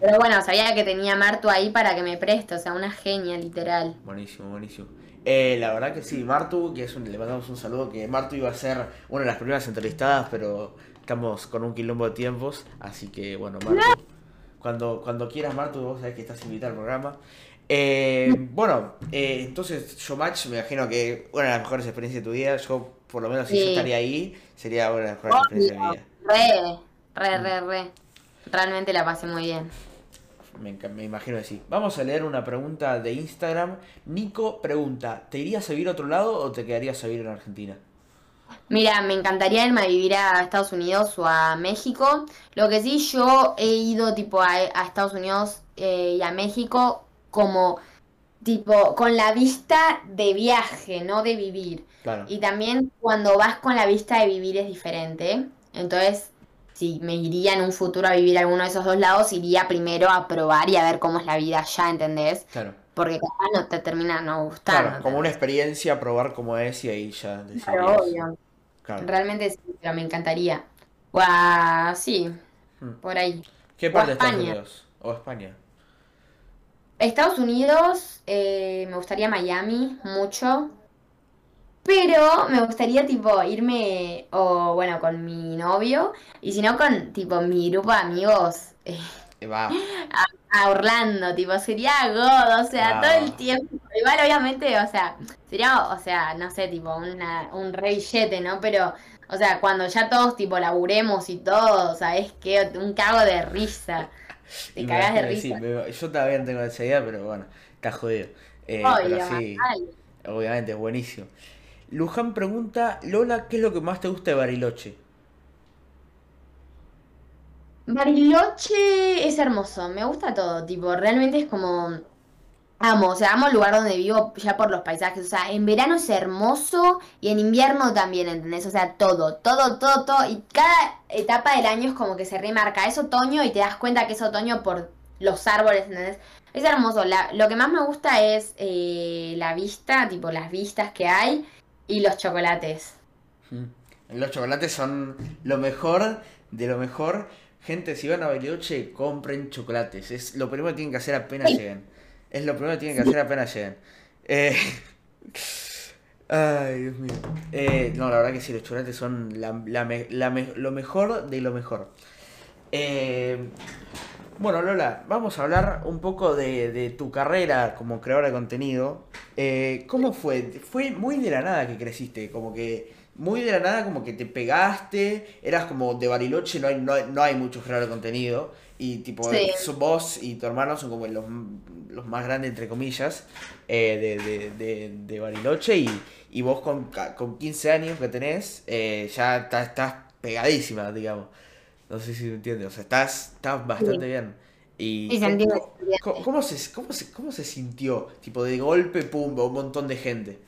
Pero bueno, sabía que tenía Martu ahí para que me preste, o sea, una genia, literal. Buenísimo, buenísimo. Eh, la verdad que sí, Martu, que es un, le mandamos un saludo, que Martu iba a ser una de las primeras entrevistadas, pero estamos con un quilombo de tiempos, así que bueno, Martu, cuando, cuando quieras Martu, vos sabés que estás invitada al programa. Eh, bueno, eh, entonces Showmatch, me imagino que una de las mejores experiencias de tu vida, yo por lo menos si yo estaría ahí, sería una de las mejores experiencias de mi vida. Re, re, re, re. Realmente la pasé muy bien. Me, me imagino que sí. Vamos a leer una pregunta de Instagram. Nico pregunta, ¿te irías a vivir a otro lado o te quedarías a vivir en Argentina? Mira, me encantaría irme a vivir a Estados Unidos o a México. Lo que sí, yo he ido tipo a, a Estados Unidos eh, y a México como tipo con la vista de viaje, no de vivir. Claro. Y también cuando vas con la vista de vivir es diferente. Entonces, si me iría en un futuro a vivir a alguno de esos dos lados, iría primero a probar y a ver cómo es la vida allá, ¿entendés? Claro. Porque capaz no te termina no gustando. Claro, como una experiencia, probar cómo es y ahí ya decidirías. Claro, obvio. Claro. Realmente sí, pero me encantaría. A- sí, Hmm. por ahí. ¿Qué parte de Estados. Unidos? O España. Estados Unidos, eh, me gustaría Miami mucho. Pero me gustaría tipo irme o bueno con mi novio y si no con tipo mi grupo de amigos eh, Va. a Orlando, tipo sería God, o sea, todo el tiempo. Igual obviamente, o sea, sería, o sea, no sé, tipo una, un rey billete, ¿no? Pero, o sea, cuando ya todos tipo laburemos y todo, ¿sabes qué? Un cago de risa. Te cagas de que sí, risa. me- yo también tengo esa idea, pero bueno, está jodido. Eh, Obvio, pero sí, mal. obviamente, es buenísimo. Luján pregunta, Lola, ¿qué es lo que más te gusta de Bariloche? Bariloche es hermoso, me gusta todo, tipo, realmente es como, amo, o sea, amo el lugar donde vivo ya por los paisajes, o sea, en verano es hermoso y en invierno también, ¿entendés? O sea, todo, todo, todo, todo, y cada etapa del año es como que se remarca, es otoño y te das cuenta que es otoño por los árboles, ¿entendés? Es hermoso, la- lo que más me gusta es eh, la vista, tipo, las vistas que hay y los chocolates. Los chocolates son lo mejor de lo mejor. Gente, si van a Bariloche, compren chocolates. Es lo primero que tienen que hacer apenas Sí. lleguen. Es lo primero que tienen que hacer apenas lleguen. Eh, Ay, Dios mío. Eh, no, la verdad que sí, los chocolates son la, la me- la me- lo mejor de lo mejor. Eh, bueno, Lola, vamos a hablar un poco de, de tu carrera como creadora de contenido. Eh, ¿cómo fue? Fue muy de la nada que creciste, como que muy de la nada como que te pegaste, eras como de Bariloche, no hay, no hay, no hay muchos creadores de contenido, y tipo, Sí. vos y tu hermano son como los, los más grandes, entre comillas, eh, de, de, de, de Bariloche, y, y vos con, con 15 años que tenés, eh, ya estás pegadísima, digamos. No sé si me entiendes, o sea, estás, estás bastante bien. Y Sí, ¿cómo- entiende, cómo- se. ¿Cómo, se, cómo, se, ¿Cómo se sintió? Tipo, de golpe, pum, un montón de gente.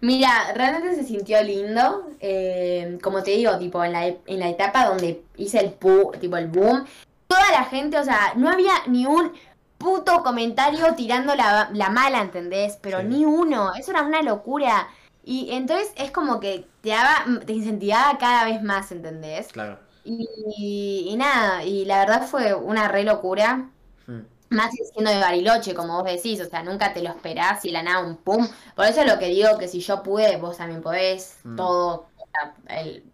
Mira, realmente se sintió lindo. eh, como te digo, tipo, en la, en la etapa donde hice el pu, tipo el boom, toda la gente, o sea, no había ni un puto comentario tirando la, la mala, ¿entendés? Pero Sí. ni uno, eso era una locura. Y entonces es como que te daba, te incentivaba cada vez más, ¿entendés? Claro. Y, y nada, y la verdad fue una re locura. Mm. Más siendo de Bariloche, como vos decís, o sea, nunca te lo esperás y la nada un pum. Por eso es lo que digo que si yo pude, vos también podés, Mm. todo, el-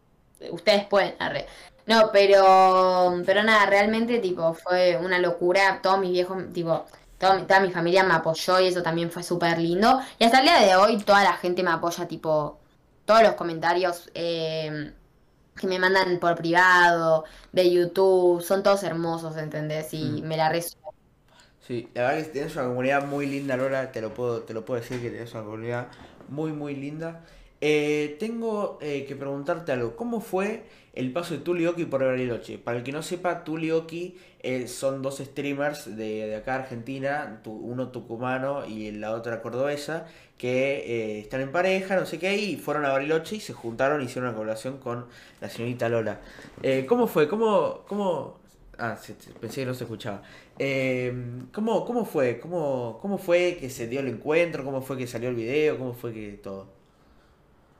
ustedes pueden, arre. No, pero, pero nada, realmente, tipo, fue una locura, todos mis viejos, tipo, todo toda mi familia me apoyó y eso también fue súper lindo. Y hasta el día de hoy toda la gente me apoya, tipo, todos los comentarios eh, que me mandan por privado, de YouTube, son todos hermosos, ¿entendés? Y Mm. me la resuelvo. Sí, la verdad que tenés una comunidad muy linda, Lola, te lo puedo, te lo puedo decir que tenés una comunidad muy, muy linda. Eh, tengo eh, que preguntarte algo, ¿cómo fue el paso de Tulioki por Bariloche? Para el que no sepa, Tulioki eh, son dos streamers de, acá Argentina, uno tucumano y la otra cordobesa, que eh, están en pareja, no sé qué, y fueron a Bariloche y se juntaron y hicieron una colaboración con la señorita Lola. Eh, ¿cómo fue? ¿Cómo, cómo... Ah, pensé que no se escuchaba. Eh, ¿cómo, cómo fue? ¿Cómo, ¿Cómo fue que se dio el encuentro? ¿Cómo fue que salió el video? ¿Cómo fue que todo?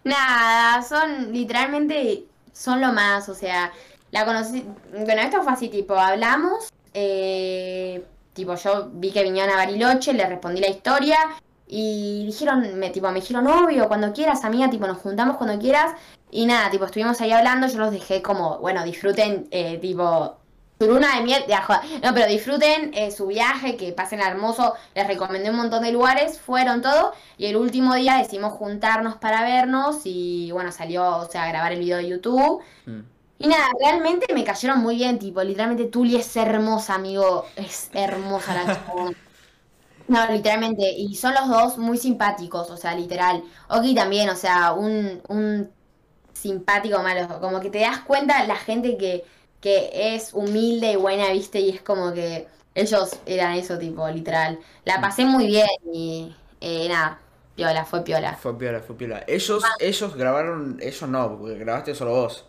Nada, son literalmente, son lo más, o sea, la conocí, bueno, esto fue así, tipo, hablamos eh, tipo, yo vi que vinieron a Bariloche, le respondí la historia y dijeron, me, tipo, me dijeron, obvio, cuando quieras, amiga, tipo, nos juntamos cuando quieras. Y nada, tipo, estuvimos ahí hablando, yo los dejé como, bueno, disfruten, eh, tipo, su luna de miel, de ajo- no, pero disfruten eh, su viaje, que pasen hermoso, les recomendé un montón de lugares, fueron todo, y el último día decidimos juntarnos para vernos, y bueno, salió, o sea, grabar el video de YouTube. Mm. Y nada, realmente me cayeron muy bien, tipo, literalmente Tuli es hermosa, amigo, es hermosa la chabona. No, literalmente, y son los dos muy simpáticos, o sea, literal. Oki también, o sea, un, un simpático malo, como que te das cuenta la gente que, que es humilde y buena, viste, y es como que ellos eran eso, tipo, literal. La pasé muy bien y eh, nada, piola, fue piola. Fue piola, fue piola. Ellos, ellos grabaron, ellos no, porque grabaste solo vos.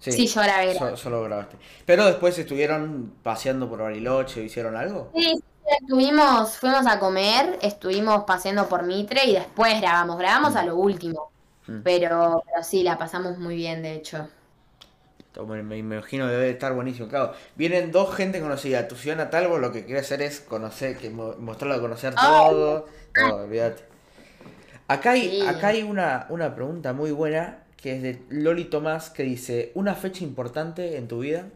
Sí, yo grabé. so- solo grabaste. Pero después estuvieron paseando por Bariloche, ¿hicieron algo? Sí, sí, estuvimos, fuimos a comer, estuvimos paseando por Mitre y después grabamos, grabamos a lo último. Mm. Pero, pero sí, la pasamos muy bien, de hecho. Me, imagino que debe estar buenísimo. Claro, vienen dos gente conocida. Tu ciudad natal, vos lo que querés hacer es conocer, que mo- mostrarlo a conocer todo. Todo, olvídate. Acá hay, Sí. acá hay una, una pregunta muy buena que es de Loli Tomás que dice, ¿una fecha importante en tu vida?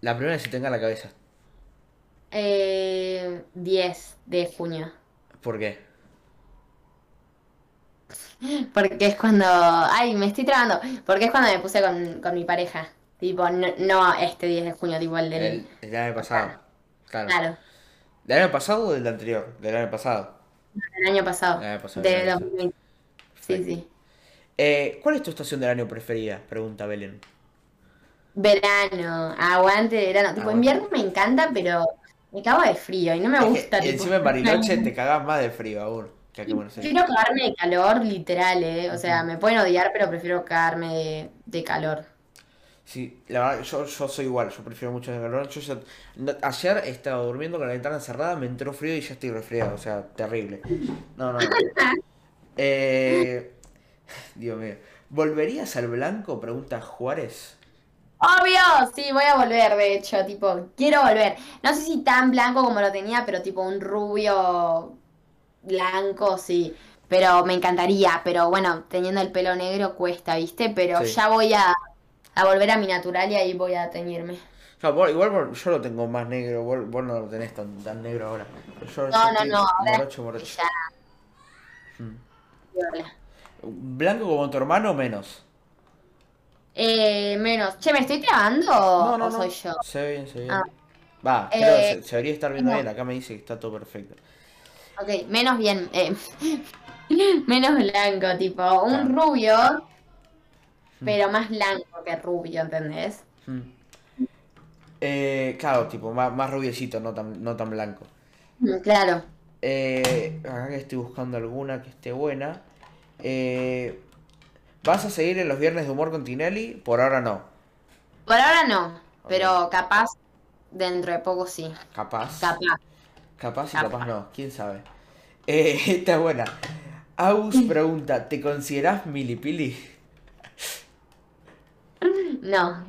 La primera que se tenga en la cabeza. Eh, 10 de junio. ¿Por qué? Porque es cuando. Ay, me estoy trabando. Porque es cuando me puse con, con mi pareja. Tipo, no, no este 10 de junio, tipo el del. El, el año pasado. Claro. Claro, ¿Del año pasado o del anterior? Del año pasado. el año pasado. El año pasado, De el año pasado. 2020. Sí, sí. Eh, ¿Cuál es tu estación del año preferida? Pregunta Belén. Verano, aguante verano. Tipo, Aguante. invierno me encanta, pero me cago de frío y no me Es que gusta. tipo, encima en Bariloche te cagás más de frío aún. Que. Prefiero cagarme de calor, literal, eh. O sea, me pueden odiar, pero prefiero cagarme de, de calor. Sí, la verdad, yo, yo soy igual, yo prefiero mucho el calor. Yo ya- no- ayer estaba durmiendo con la ventana cerrada, me entró frío y ya estoy resfriado, o sea, terrible. No, no. no. Eh, Dios mío. ¿Volverías al blanco? Pregunta Juárez. Obvio, sí, voy a volver, de hecho, tipo, quiero volver. No sé si tan blanco como lo tenía, pero tipo un rubio blanco, sí. Pero me encantaría, pero bueno, teniendo el pelo negro cuesta, ¿viste? Pero Sí. ya voy a, a volver a mi natural y ahí voy a teñirme. Vos- igual yo lo tengo más negro, vos, vos no lo tenés tan, tan negro ahora. Yo- No, no, no, Morocho, morocho. ya. Mm. ¿Blanco como tu hermano o menos? Eh, menos. Che, ¿me estoy trabando No, o no, no. soy yo? Se ve bien, se ve bien. Ah. Va, Eh, creo que se, se debería estar viendo no. bien. Acá me dice que está todo perfecto. Ok, menos bien. eh, menos blanco, tipo un Claro. rubio, Mm. pero más blanco que rubio, ¿entendés? Mm. Eh, claro, tipo, más, más rubiecito, no tan, no tan blanco. Mm, Claro. Eh, acá que estoy buscando alguna que esté buena. Eh, ¿Vas a seguir en los viernes de humor con Tinelli? Por ahora no. Por ahora no, pero capaz dentro de poco sí. Capaz. Capaz. Capaz y Capaz. capaz no. ¿Quién sabe? Eh, esta es buena. Aus pregunta, ¿te considerás milipili? No.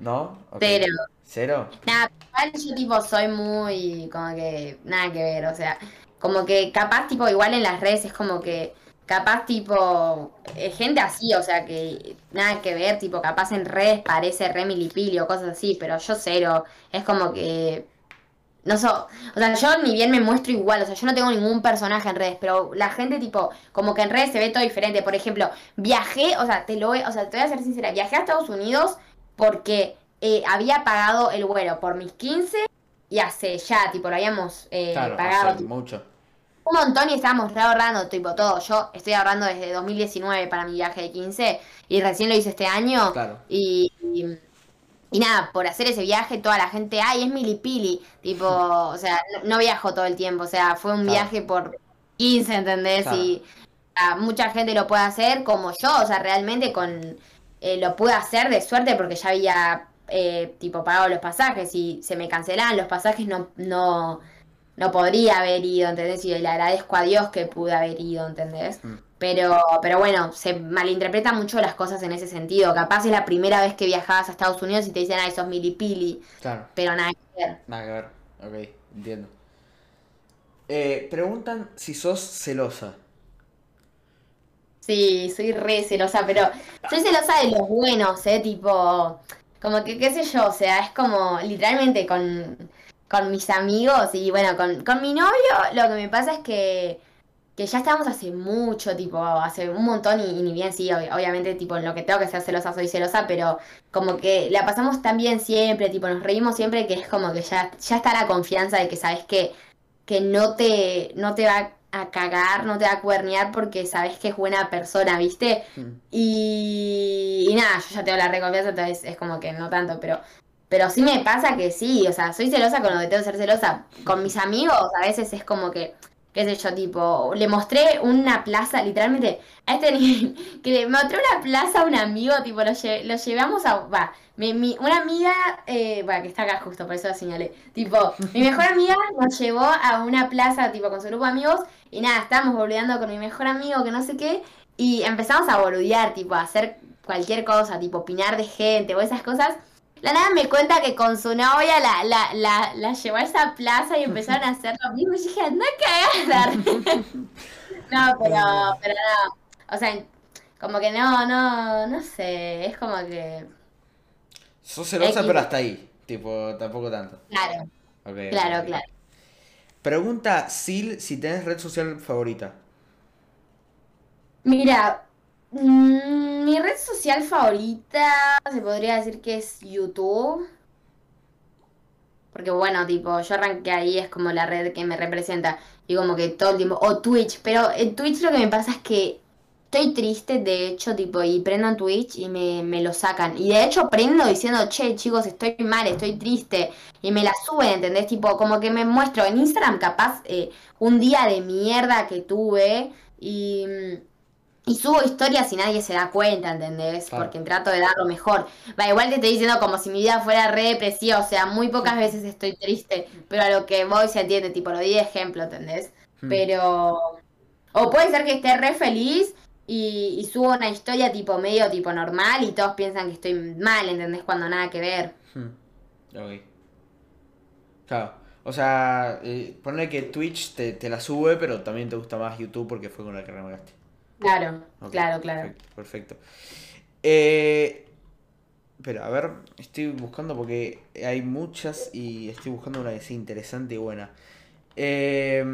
¿No? Ok. Cero. ¿Cero? Nada, yo tipo soy muy como que nada que ver, o sea, como que capaz tipo igual en las redes es como que capaz tipo gente así, o sea que nada que ver, tipo capaz en redes parece re milipili o cosas así, pero yo cero, es como que no so, o sea, yo ni bien me muestro igual, o sea, yo no tengo ningún personaje en redes, pero la gente tipo, como que en redes se ve todo diferente. Por ejemplo, viajé, o sea, te lo, voy- o sea, te voy a ser sincera, viajé a Estados Unidos porque eh, había pagado el vuelo por mis 15 y hace ya, tipo, lo habíamos eh, Claro, pagado hace mucho. un montón y estábamos re ahorrando, tipo, todo. Yo estoy ahorrando desde 2019 para mi viaje de 15 y recién lo hice este año. Claro. Y, y, y nada, por hacer ese viaje, toda la gente, ay, es milipili. Tipo, o sea, no, no viajo todo el tiempo. O sea, fue un Claro. viaje por 15, ¿entendés? Claro. Y ah, mucha gente lo puede hacer como yo. O sea, realmente con eh, lo pude hacer de suerte porque ya había, eh, tipo, pagado los pasajes y se me cancelaban los pasajes, no, no, no podría haber ido, ¿entendés? Y le agradezco a Dios que pude haber ido, ¿entendés? Mm. Pero, pero bueno, se malinterpretan mucho las cosas en ese sentido. Capaz es la primera vez que viajabas a Estados Unidos y te dicen, ah, sos milipili. Claro, Pero nada que ver. nada que ver. Ok, entiendo. Eh, preguntan si sos celosa. Sí, soy re celosa, pero soy celosa de los buenos, ¿eh? Tipo, como que, qué sé yo, o sea, es como literalmente con, con mis amigos y bueno, con, con mi novio lo que me pasa es que, que ya estamos hace mucho, tipo, hace un montón y, y ni bien sí, ob- obviamente, tipo, en lo que tengo que ser celosa soy celosa, pero como que la pasamos tan bien siempre, tipo, nos reímos siempre que es como que ya, ya está la confianza de que sabes que, que no te, no te va a cagar, no te va a cuernear porque sabes que es buena persona, ¿viste? Mm. Y, y nada, yo ya tengo la reconfianza, entonces es como que no tanto, pero, pero sí me pasa que sí, o sea, soy celosa con lo que tengo que ser celosa. Con mis amigos a veces es como que, qué sé yo, tipo, le mostré una plaza, literalmente, a este nivel, que le mostré una plaza a un amigo, tipo, lo, lle- lo llevamos a, va, mi, mi- una amiga, eh, bueno, que está acá justo, por eso la señalé, tipo, mi mejor amiga nos llevó a una plaza, tipo, con su grupo de amigos, y nada, estábamos boludeando con mi mejor amigo, que no sé qué, y empezamos a boludear, tipo, a hacer cualquier cosa, tipo, opinar de gente o esas cosas. La nada me cuenta que con su novia la, la, la, la llevó a esa plaza y empezaron a hacer lo mismo. Y dije, anda a cagar. No, pero, pero no. O sea, como que no, no, no sé. Es como que. Sos celosa, X. pero hasta ahí. Tipo, tampoco tanto. Claro, claro, claro. Pregunta Sil si tenés red social favorita. Mira, mm, mi red social favorita se podría decir que es YouTube. Porque bueno, tipo, yo arranqué ahí, es como la red que me representa. Y como que todo el tiempo, o Twitch, pero en Twitch lo que me pasa es que estoy triste, de hecho, tipo, y prendo en Twitch y me, me lo sacan. Y de hecho prendo diciendo, che, chicos, estoy mal, estoy triste. Y me la suben, ¿entendés? Tipo, como que me muestro en Instagram capaz eh, un día de mierda que tuve y... Y subo historias y nadie se da cuenta, ¿entendés? Claro. Porque trato de dar lo mejor. Va, igual te estoy diciendo como si mi vida fuera re depresiva, o sea, muy pocas veces estoy triste, pero a lo que voy se entiende, tipo, lo di de ejemplo, ¿entendés? Hmm. Pero... O puede ser que esté re feliz y, y subo una historia tipo medio tipo normal y todos piensan que estoy mal, ¿entendés? Cuando nada que ver. Hmm. Ok. Claro. O sea, eh, poner que Twitch te, te la sube, pero también te gusta más YouTube porque fue con la que arrancaste. Claro, claro, claro. Perfecto. perfecto. Eh, pero a ver, estoy buscando porque hay muchas y estoy buscando una que sea interesante y buena. Eh,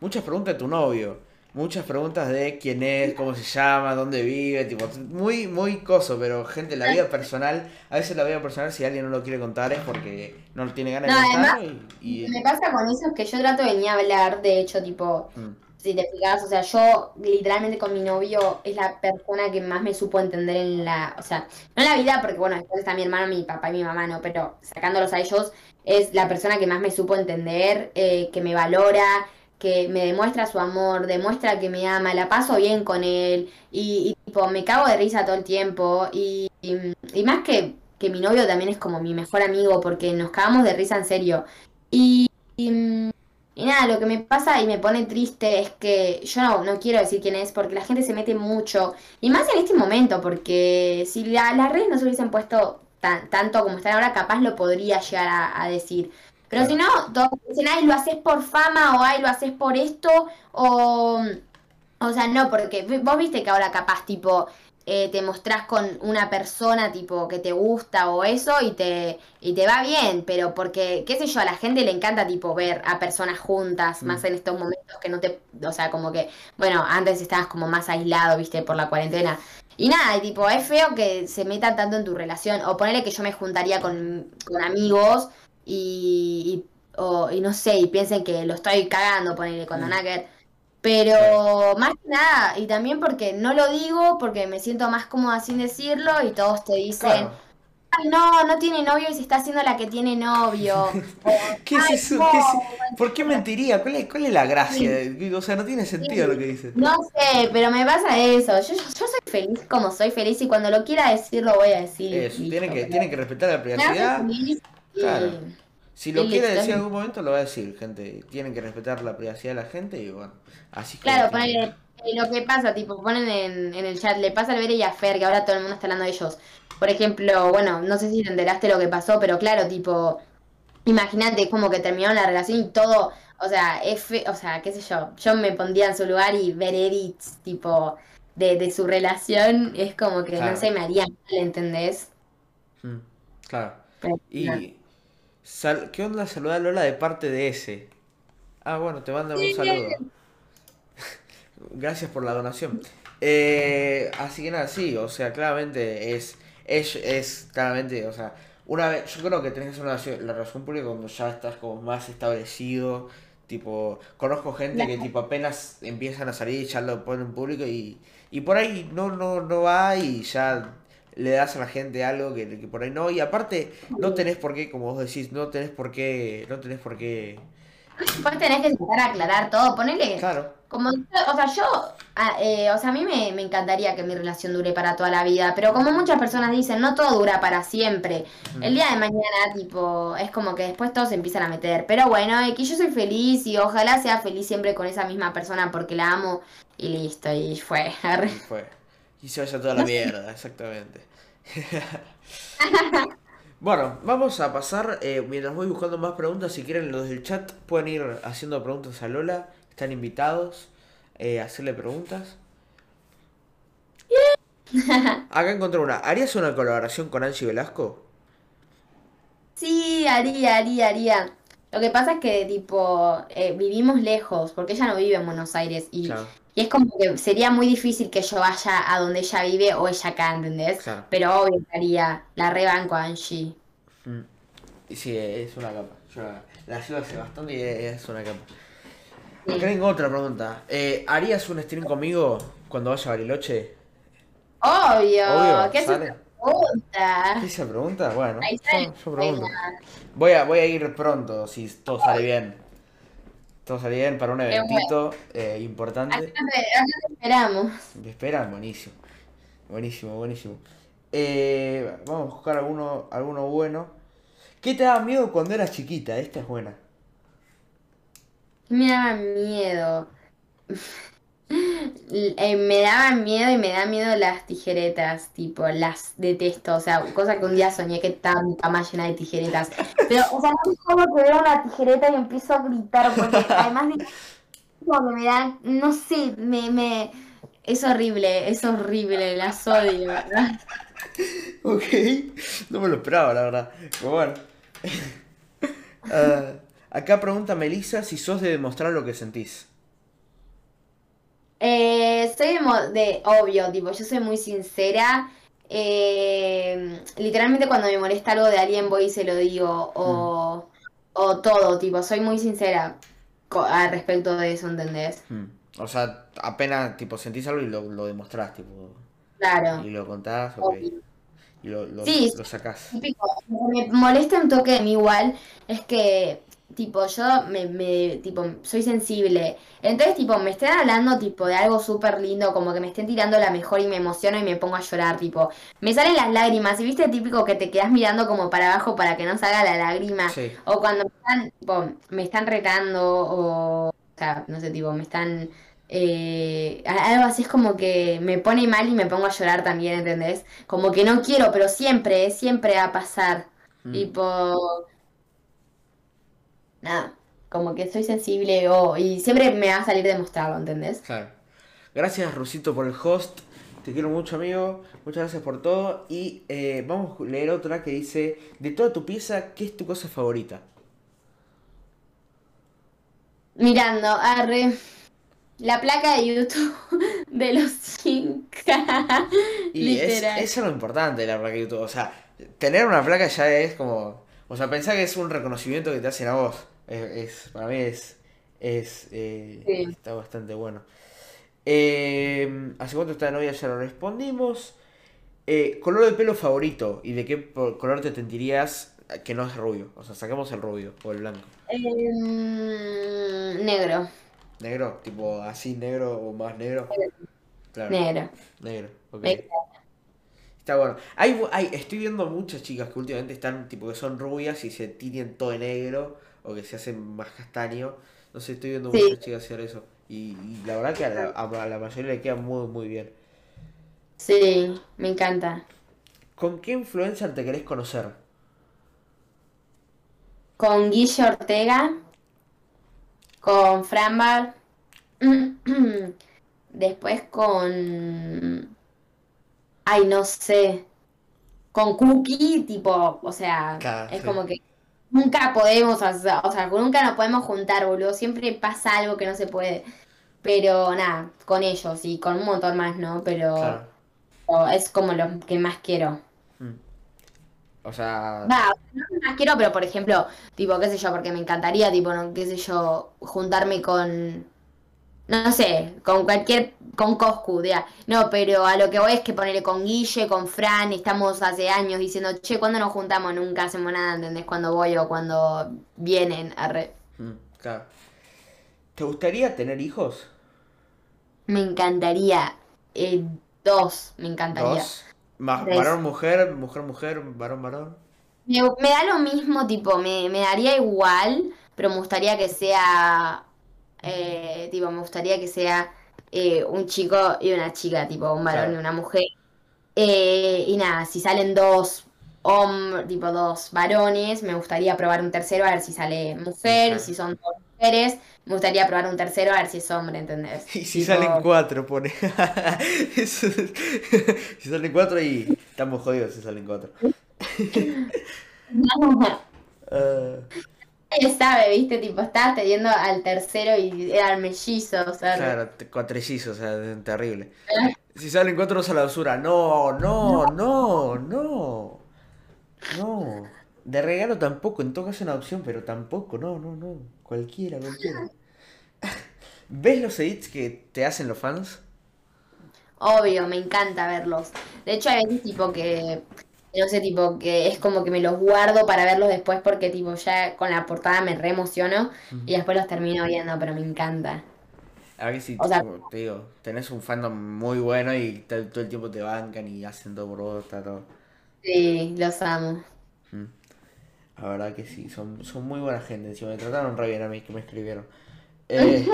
muchas preguntas de tu novio. Muchas preguntas de quién es, cómo se llama, dónde vive, tipo, muy, muy coso, pero gente, la vida personal, a veces la vida personal, si alguien no lo quiere contar es porque no tiene ganas No, de además, contarlo y, y- Me pasa con eso es que yo trato de ni hablar, de hecho, tipo, Mm, si te fijas, o sea, yo literalmente con mi novio es la persona que más me supo entender en la, o sea, no en la vida, porque bueno, después está mi hermano, mi papá y mi mamá, no, pero sacándolos a ellos, es la persona que más me supo entender, eh, que me valora, que me demuestra su amor, demuestra que me ama, la paso bien con él, y, y, tipo, me cago de risa todo el tiempo, y, y, y más que, que mi novio también es como mi mejor amigo, porque nos cagamos de risa en serio. Y, y, nada, lo que me pasa y me pone triste es que yo no, no quiero decir quién es porque la gente se mete mucho. Y más en este momento, porque si la- las redes no se hubiesen puesto tan, tanto como están ahora, capaz lo podría llegar a, a decir. Pero si no, todos dicen, ay, lo haces por fama o ay, lo haces por esto o... O sea, no, porque vos viste que ahora capaz, tipo, eh, te mostrás con una persona, tipo, que te gusta o eso y te, y te va bien, pero porque, qué sé yo, a la gente le encanta, tipo, ver a personas juntas, más Mm. en estos momentos que no te, o sea, como que, bueno, antes estabas como más aislado, viste, por la cuarentena. Y nada, y tipo, es feo que se metan tanto en tu relación, o ponerle que yo me juntaría con, con amigos y, y, o- y no sé, y piensen que lo estoy cagando, ponerle con Mm. Pero más que nada, y también porque no lo digo, porque me siento más cómoda sin decirlo y todos te dicen, Claro. ay no, no tiene novio y se está haciendo la que tiene novio. ¿Qué es "Ay, eso? no, ¿Qué es- ¿Por qué mentiría? ¿Cuál es, cuál es la gracia? O sea, no tiene sentido lo que dice. No sé, pero me pasa eso. Yo, yo, yo soy feliz como soy feliz y cuando lo quiera decir lo voy a decir. Eso, tienen que, tienen que respetar la privacidad. Claro. Si lo y quiere decir en algún momento, lo va a decir, gente. Tienen que respetar la privacidad de la gente y bueno, así Claro, ponele, eh, lo que pasa, tipo, ponen en, en el chat, le pasa al Bere y a Fer, que ahora todo el mundo está hablando de ellos. Por ejemplo, bueno, no sé si te enteraste lo que pasó, pero claro, tipo, imagínate como que terminaron la relación y todo, o sea, fe- o sea, qué sé yo, yo me pondría en su lugar y ver edits, tipo, de, de su relación, es como que, Claro. no sé, me haría mal, ¿entendés? Mm, Claro. Pero, no. Sal- ¿Qué onda saludar a Lola de parte de ese? Ah, bueno, te mandan un saludo. Gracias por la donación. Eh, así que nada, sí, o sea, claramente es, es, es claramente, o sea, una vez, yo creo que tenés que hacer una relación- la relación pública cuando ya estás como más establecido, tipo, conozco gente que tipo apenas empiezan a salir y ya lo ponen en público y, y por ahí no, no, no va y ya le das a la gente algo que, que por ahí no, y aparte no tenés por qué, como vos decís, no tenés por qué, no tenés por qué, Después tenés que intentar aclarar todo, ponele, claro, como, o sea, yo, ah, eh, o sea, a mí me, me encantaría que mi relación dure para toda la vida, pero como muchas personas dicen, no todo dura para siempre. El día de mañana, tipo, es como que después todos se empiezan a meter. Pero bueno, eh, que yo soy feliz y ojalá sea feliz siempre con esa misma persona porque la amo y listo, y fue. y fue. Y se vaya toda la mierda, exactamente. Bueno, vamos a pasar, eh, mientras voy buscando más preguntas, si quieren los del chat pueden ir haciendo preguntas a Lola, están invitados eh, a hacerle preguntas. Acá encontré una, ¿harías una colaboración con Angie Velasco? Sí, haría, haría, haría. Lo que pasa es que, tipo, eh, vivimos lejos, porque ella no vive en Buenos Aires y, Claro, y es como que sería muy difícil que yo vaya a donde ella vive o ella acá, ¿entendés? claro. Pero obvio que haría, la rebanco a Angie. Mm. Y sí, es una capa. Yo la, la sigo hace bastante y es una capa. Sí. Tengo otra pregunta. Eh, ¿harías un stream conmigo cuando vaya a Bariloche? Obvio, Obvio, ¿qué sale. esa pregunta? ¿Qué se pregunta? Bueno, Ahí yo, yo pregunto. Voy a, voy a ir pronto, si todo sale bien. Todo bien para un eventito eh, importante. te, acá te esperamos. Me esperan, buenísimo. Buenísimo, buenísimo. Eh, vamos a buscar alguno, alguno bueno. ¿Qué te daba miedo cuando eras chiquita? Esta es buena. Me daba miedo. Eh, me daban miedo y me da miedo las tijeretas, tipo, las detesto, o sea, cosa que un día soñé que estaba mi cama llena de tijeretas. Pero, o sea, no es como que veo una tijereta y empiezo a gritar, porque además de me dan, no sé, me, me, es horrible, es horrible, las odio, ¿verdad? Ok, no me lo esperaba, la verdad. Pero bueno. Ah, acá pregunta Melissa si sos de demostrar lo que sentís. Eh, soy de, de obvio, tipo, yo soy muy sincera. Eh, literalmente cuando me molesta algo de alguien voy y se lo digo. O, o todo, tipo, soy muy sincera al respecto de eso, ¿entendés? Hmm. O sea, apenas tipo sentís algo y lo, lo demostrás, tipo. Claro. Y lo contás, ok. obvio. Y lo, lo, Sí, lo sacás. Típico, lo que me molesta un toque de mí igual es que, tipo, yo me, me, tipo, soy sensible. Entonces, tipo, me estén hablando, tipo, de algo súper lindo, como que me estén tirando la mejor y me emociono y me pongo a llorar, tipo, me salen las lágrimas. Y viste, típico que te quedas mirando como para abajo para que no salga la lágrima. Sí. O cuando me están, tipo, me están retando o, o sea, no sé, tipo, me están... eh, algo así es como que me pone mal y me pongo a llorar también, ¿entendés? Como que no quiero, pero siempre, siempre va a pasar. Mm. Tipo... Nada, como que soy sensible o, y siempre me va a salir de mostrarlo, ¿entendés? Claro. Gracias, Rusito, por el host. Te quiero mucho, amigo. Muchas gracias por todo. Y eh, vamos a leer otra que dice: De toda tu pieza, ¿qué es tu cosa favorita? Mirando, arre. La placa de YouTube de los Inca. Y es, eso es lo importante de la placa de YouTube. O sea, tener una placa ya es como. O sea, pensar que es un reconocimiento que te hacen a vos. Es, para mí es. es eh, Sí. Está bastante bueno. Eh, ¿Hace cuánto está de novia? Ya lo respondimos. Eh, color de pelo favorito y de qué color te sentirías que no es rubio. O sea, sacamos el rubio o el blanco. Em, negro, Negro, tipo así negro o más negro. Claro, negro. negro. ok. Negro. Está bueno. Hay, hay, estoy viendo muchas chicas que últimamente están, tipo, que son rubias y se tiñen todo de negro o que se hacen más castaño. No sé, estoy viendo Sí. muchas chicas hacer eso. Y, y la verdad que a la, a la mayoría le queda muy, muy bien. Sí, me encanta. ¿Con qué influencer te querés conocer? Con Guille Ortega, con Frambar, después con... Ay, no sé. Con Cookie, tipo, o sea, Claro, es sí. como que nunca podemos, hacer- o sea, nunca nos podemos juntar, boludo. Siempre pasa algo que no se puede. Pero nada, con ellos y con un montón más, ¿no? Pero Claro. o es como lo que más quiero. Mm. O sea, Va, no que más quiero, pero por ejemplo, tipo, qué sé yo, porque me encantaría, tipo, no, qué sé yo, juntarme con, no sé, con cualquier, con Coscu, ya. No, pero a lo que voy es que ponerle con Guille, con Fran, estamos hace años diciendo, che, ¿cuándo nos juntamos? Nunca hacemos nada, ¿entendés? Cuando voy o cuando vienen, arre. mm, claro. ¿Te gustaría tener hijos? Me encantaría, eh, dos, me encantaría. Dos. Varón, mujer, mujer, mujer, varón, varón. Me, me da lo mismo, tipo, me, me daría igual, pero me gustaría que sea, eh, tipo, me gustaría que sea eh, un chico y una chica, tipo, un varón Claro. y una mujer. Eh, y nada, si salen dos hombres, tipo, dos varones, me gustaría probar un tercero a ver si sale mujer, si son dos mujeres, me gustaría probar un tercero a ver si es hombre, ¿entendés? Y si Tipo, salen cuatro, pone. Eso es- si salen cuatro y estamos jodidos si salen cuatro. Nadie sabe, viste, tipo, estabas teniendo al tercero y eran mellizos, o sea, claro, cuatrillizos, o sea, es terrible. Si salen cuatro a la basura, no, no, no, no. No. De regalo tampoco, en todo caso es una opción, pero tampoco, no, no, no. Cualquiera, cualquiera. ¿Ves los edits que te hacen los fans? Obvio, me encanta verlos. De hecho, hay veces tipo que, no sé, tipo que es como que me los guardo para verlos después porque tipo ya con la portada me re emociono y después los termino viendo, pero me encanta. A ver si, O sea- como te digo, tenés un fandom muy bueno y te- todo el tiempo te bancan y hacen todo por vos, está todo. Sí, los amo. La verdad que sí, son, son muy buena gente. Encima me trataron re bien a mí que me escribieron. Eh,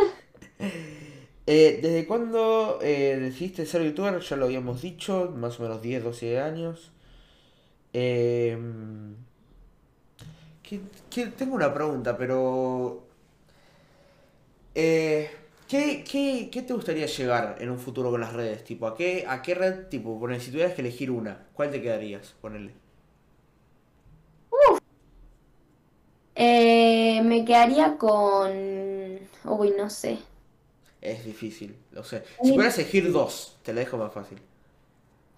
eh, ¿Desde cuándo eh, decidiste ser youtuber? Ya lo habíamos dicho, más o menos 10, 12 años. Eh, que- que- tengo una pregunta, pero... Eh, ¿qué, qué, qué te gustaría llegar en un futuro con las redes? Tipo, ¿a qué, a qué red, tipo, poner, si tuvieras que elegir una, ¿cuál te quedarías? Ponele. Eh, me quedaría con... Uy, no sé. Es difícil, lo sé. Si pudieras elegir dos, te la dejo más fácil.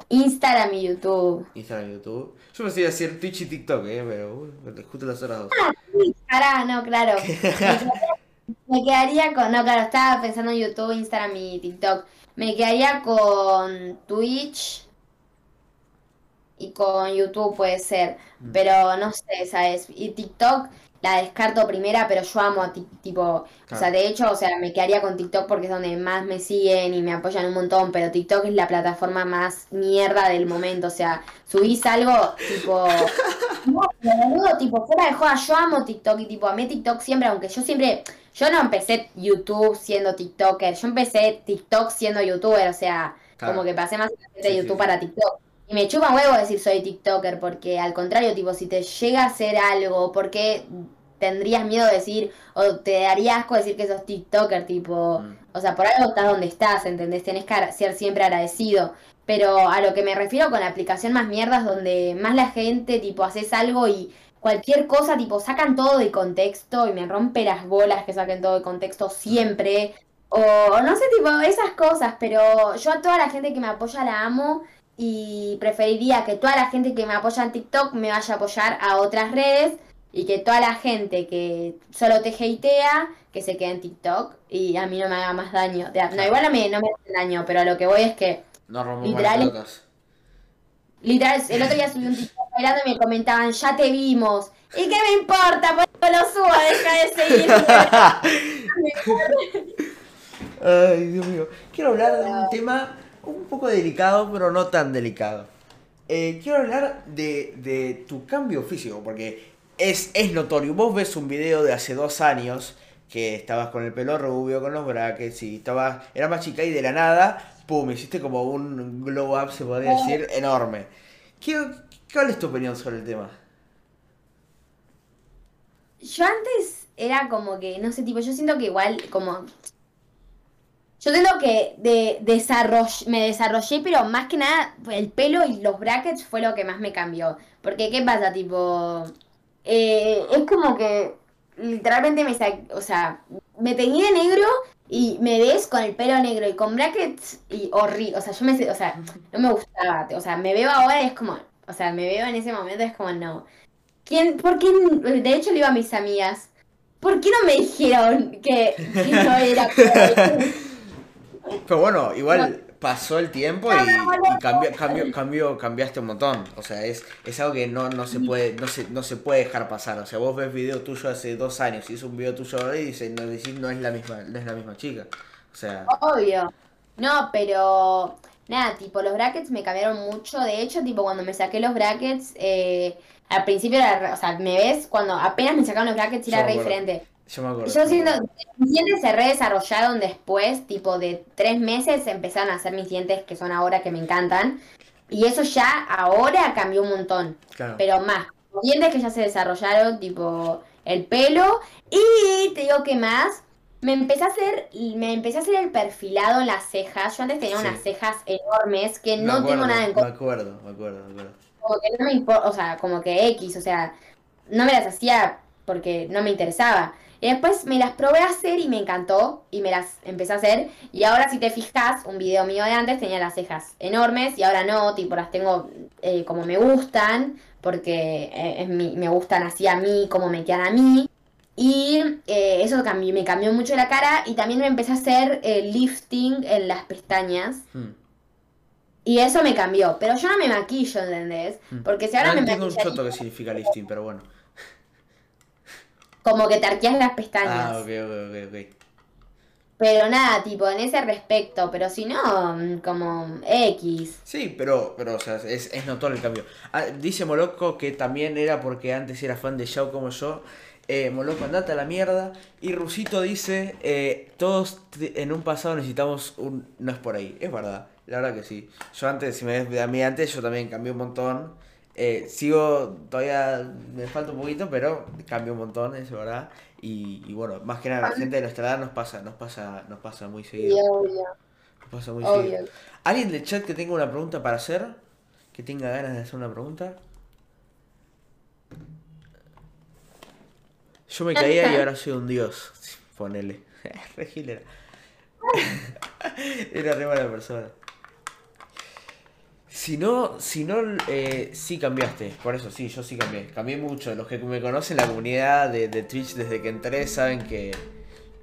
Instagram y YouTube. Instagram y YouTube. Yo me a decir Twitch y TikTok, eh, pero uh, justo las horas dos. Pará, no, claro. Me quedaría, me quedaría con. No, claro, estaba pensando en YouTube, Instagram y TikTok. Me quedaría con Twitch y con YouTube puede ser. Mm. Pero no sé, ¿sabes? Y TikTok la descarto primera, pero yo amo a tipo. O sea, de hecho, o sea, me quedaría con TikTok porque es donde más me siguen y me apoyan un montón. Pero TikTok es la plataforma más mierda del momento. O sea, subís algo tipo. No, boludo, tipo, fuera de joda, yo amo TikTok y tipo, amé TikTok siempre, aunque yo siempre, yo no empecé YouTube siendo TikToker, yo empecé TikTok siendo YouTuber, o sea, Claro. como que pasé más de sí, YouTube sí. para TikTok. Y me chupa huevo decir soy TikToker, porque al contrario, tipo, si te llega a hacer algo, ¿por qué tendrías miedo de decir, o te daría asco decir que sos TikToker, tipo, Mm. o sea, por algo estás donde estás, ¿entendés? Tenés que ser siempre agradecido. Pero a lo que me refiero con la aplicación más mierdas, donde más la gente, tipo, haces algo y cualquier cosa, tipo, sacan todo de contexto y me rompe las bolas que saquen todo de contexto siempre. O no sé, tipo, esas cosas, pero yo a toda la gente que me apoya la amo y preferiría que toda la gente que me apoya en TikTok me vaya a apoyar a otras redes y que toda la gente que solo te hatea, que se quede en TikTok y a mí no me haga más daño. No, igual no me, no me hace daño, pero a lo que voy es que No rompamos Literal. Literal, el otro día subí un TikTok bailando y me comentaban, ya te vimos. ¿Y qué me importa? Pues lo subo, deja de seguirme. Ay, Dios mío. Quiero hablar de un tema un poco delicado, pero no tan delicado. Eh, quiero hablar de, de tu cambio físico, porque es, es notorio. Vos ves un video de hace dos años que estabas con el pelo rubio, con los brackets y estabas, era más chica y de la nada, pum, hiciste como un glow up, se podría decir, enorme. ¿Qué, ¿Cuál es tu opinión sobre el tema? Yo antes era como que, no sé, tipo, yo siento que igual, como. Yo siento que de, me desarrollé, pero más que nada, el pelo y los brackets fue lo que más me cambió. Porque, ¿qué pasa? Tipo. eh, es como que literalmente me o sea, me teñí de negro y me ves con el pelo negro y con brackets y horrible. O sea, yo me, o sea, no me gustaba. O sea, me veo ahora y es como, o sea, me veo en ese momento y es como, no. ¿Quién, por qué? De hecho, le iba a mis amigas. ¿Por qué no me dijeron que, que no era? Pero bueno, igual pasó el tiempo y, y cambió, cambió, cambió, cambiaste un montón. O sea, es, es algo que no, no se puede, no se, no se puede dejar pasar. O sea, vos ves video tuyo hace dos años y es un video tuyo ahora y dices, no, decís, no es la misma, no es la misma chica. O sea, Obvio. No, pero nada, tipo, los brackets me cambiaron mucho. De hecho, tipo, cuando me saqué los brackets, eh, al principio era, o sea, me ves, cuando apenas me sacaron los brackets era re diferente. Yo me acuerdo. Yo siento, mis dientes se redesarrollaron después, tipo de tres meses empezaron a hacer mis dientes que son ahora que me encantan. Y eso ya ahora cambió un montón. Claro. Pero más, los dientes que ya se desarrollaron, tipo el pelo. Y te digo que más, me empecé a hacer, me empecé a hacer el perfilado en las cejas. Yo antes tenía Sí. unas cejas enormes que Me no acuerdo, tengo nada en Me contra. acuerdo, me acuerdo, me acuerdo. Como que no me importa, o sea, como que X, o sea, no me las hacía porque no me interesaba. Y después me las probé a hacer y me encantó y me las empecé a hacer. Y ahora si te fijas, un video mío de antes tenía las cejas enormes y ahora no, tipo las tengo eh, como me gustan, porque eh, mi- me gustan así a mí, como me quedan a mí. Y eh, eso cambió, me cambió mucho la cara y también me empecé a hacer lifting en las pestañas. Hmm. Y eso me cambió, pero yo no me maquillo, ¿entendés? Mm. Porque si ahora no me entiendo un choto que significa lifting, pero bueno. Como que te arqueas las pestañas. Ah, ok, ok, ok, ok. Pero nada, tipo, en ese respecto, pero si no, mm, como X. Sí, pero, pero o sea, es, es notorio el cambio. Ah, dice Moloco que también era porque antes era fan de Shao como yo. Eh, Moloco, andate a la mierda. Y Rusito dice, eh, todos en un pasado necesitamos un... No es por ahí, es verdad, la verdad que sí. Yo antes, si me ves a mí antes, yo también cambié un montón. Eh, sigo, todavía me falta un poquito, pero cambió un montón, es verdad. Y, y bueno, más que nada la gente de nuestra edad nos pasa, nos pasa, nos pasa muy seguido. obvio, Nos pasa muy seguido. ¿Alguien del chat que tenga una pregunta para hacer? Que tenga ganas de hacer una pregunta. Yo me caía y ahora soy un dios. Ponele. Re gil era. Era re mala persona. Si no, si no, eh, sí cambiaste. Por eso sí, yo sí cambié. Cambié mucho. Los que me conocen la comunidad de, de Twitch desde que entré saben que,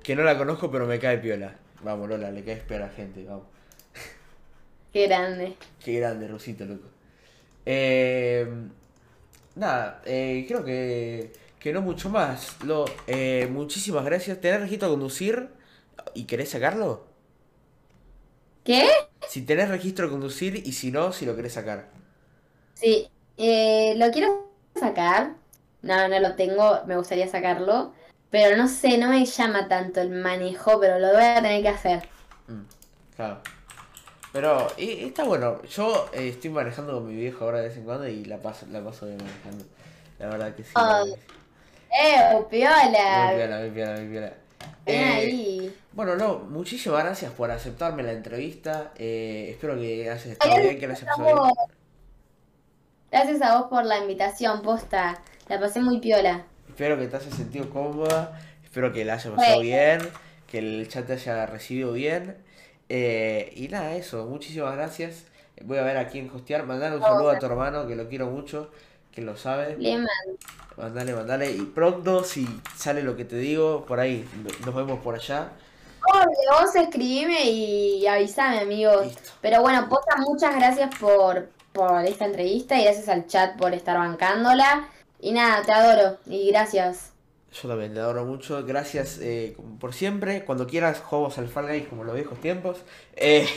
que no la conozco, pero me cae piola. Vamos, Lola, le caes piola a la gente, vamos. Qué grande. Qué grande, Rosito, loco. Eh, nada, eh, creo que, que no mucho más. Lo, eh, muchísimas gracias. ¿Tenés registro a conducir y querés sacarlo? ¿Qué? Si tenés registro a conducir y si no, si lo querés sacar. Sí, eh, lo quiero sacar. No, no lo tengo, me gustaría sacarlo. Pero no sé, no me llama tanto el manejo, pero lo voy a tener que hacer. Mm, claro. Pero y- está bueno. Yo eh, estoy manejando con mi viejo ahora de vez en cuando y la paso, la paso bien manejando. La verdad que sí. Ah. ¡Eh, Muy piola! piola, muy piola, muy piola. Eh. Bueno, no, muchísimas gracias por aceptarme la entrevista. Eh, espero que hayas estado bien, que la hayas Gracias a pasado bien. vos. Gracias a vos por la invitación, posta. La pasé muy piola. Espero que te hayas sentido cómoda. Espero que la hayas pasado bien. Que el chat te haya recibido bien. Eh, y nada, eso. Muchísimas gracias. Voy a ver a quién hostear. Mandale un saludo a tu hermano, que lo quiero mucho. Que lo sabe. Mando. Mandale, mandale. Y pronto, si sale lo que te digo, por ahí. Nos vemos por allá. Obvio, vos escribime y avísame, amigos. Listo. Pero bueno, posta, muchas gracias por, por esta entrevista y gracias al chat por estar bancándola. Y nada, te adoro y gracias. Yo también te adoro mucho. Gracias eh, por siempre. Cuando quieras, jugamos al Fall Guys como los viejos tiempos. Eh,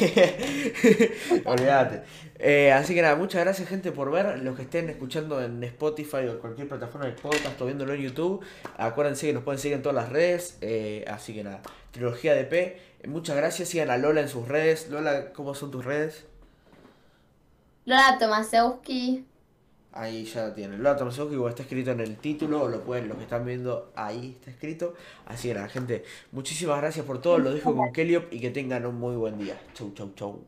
olvídate. Eh, así que nada, muchas gracias, gente, por ver. Los que estén escuchando en Spotify o cualquier plataforma de podcast o viéndolo en YouTube, acuérdense que nos pueden seguir en todas las redes. eh, así que nada, Trilogía de P. Eh, muchas gracias. Sigan a Lola en sus redes. Lola, ¿cómo son tus redes? Lola Tomasewski. Ahí ya lo tienen. Lola Tomasewski, como está escrito en el título, o lo pueden, los que están viendo, ahí está escrito. Así que nada, gente, muchísimas gracias por todo. Lo dejo con Keliop y que tengan un muy buen día. Chau, chau, chau.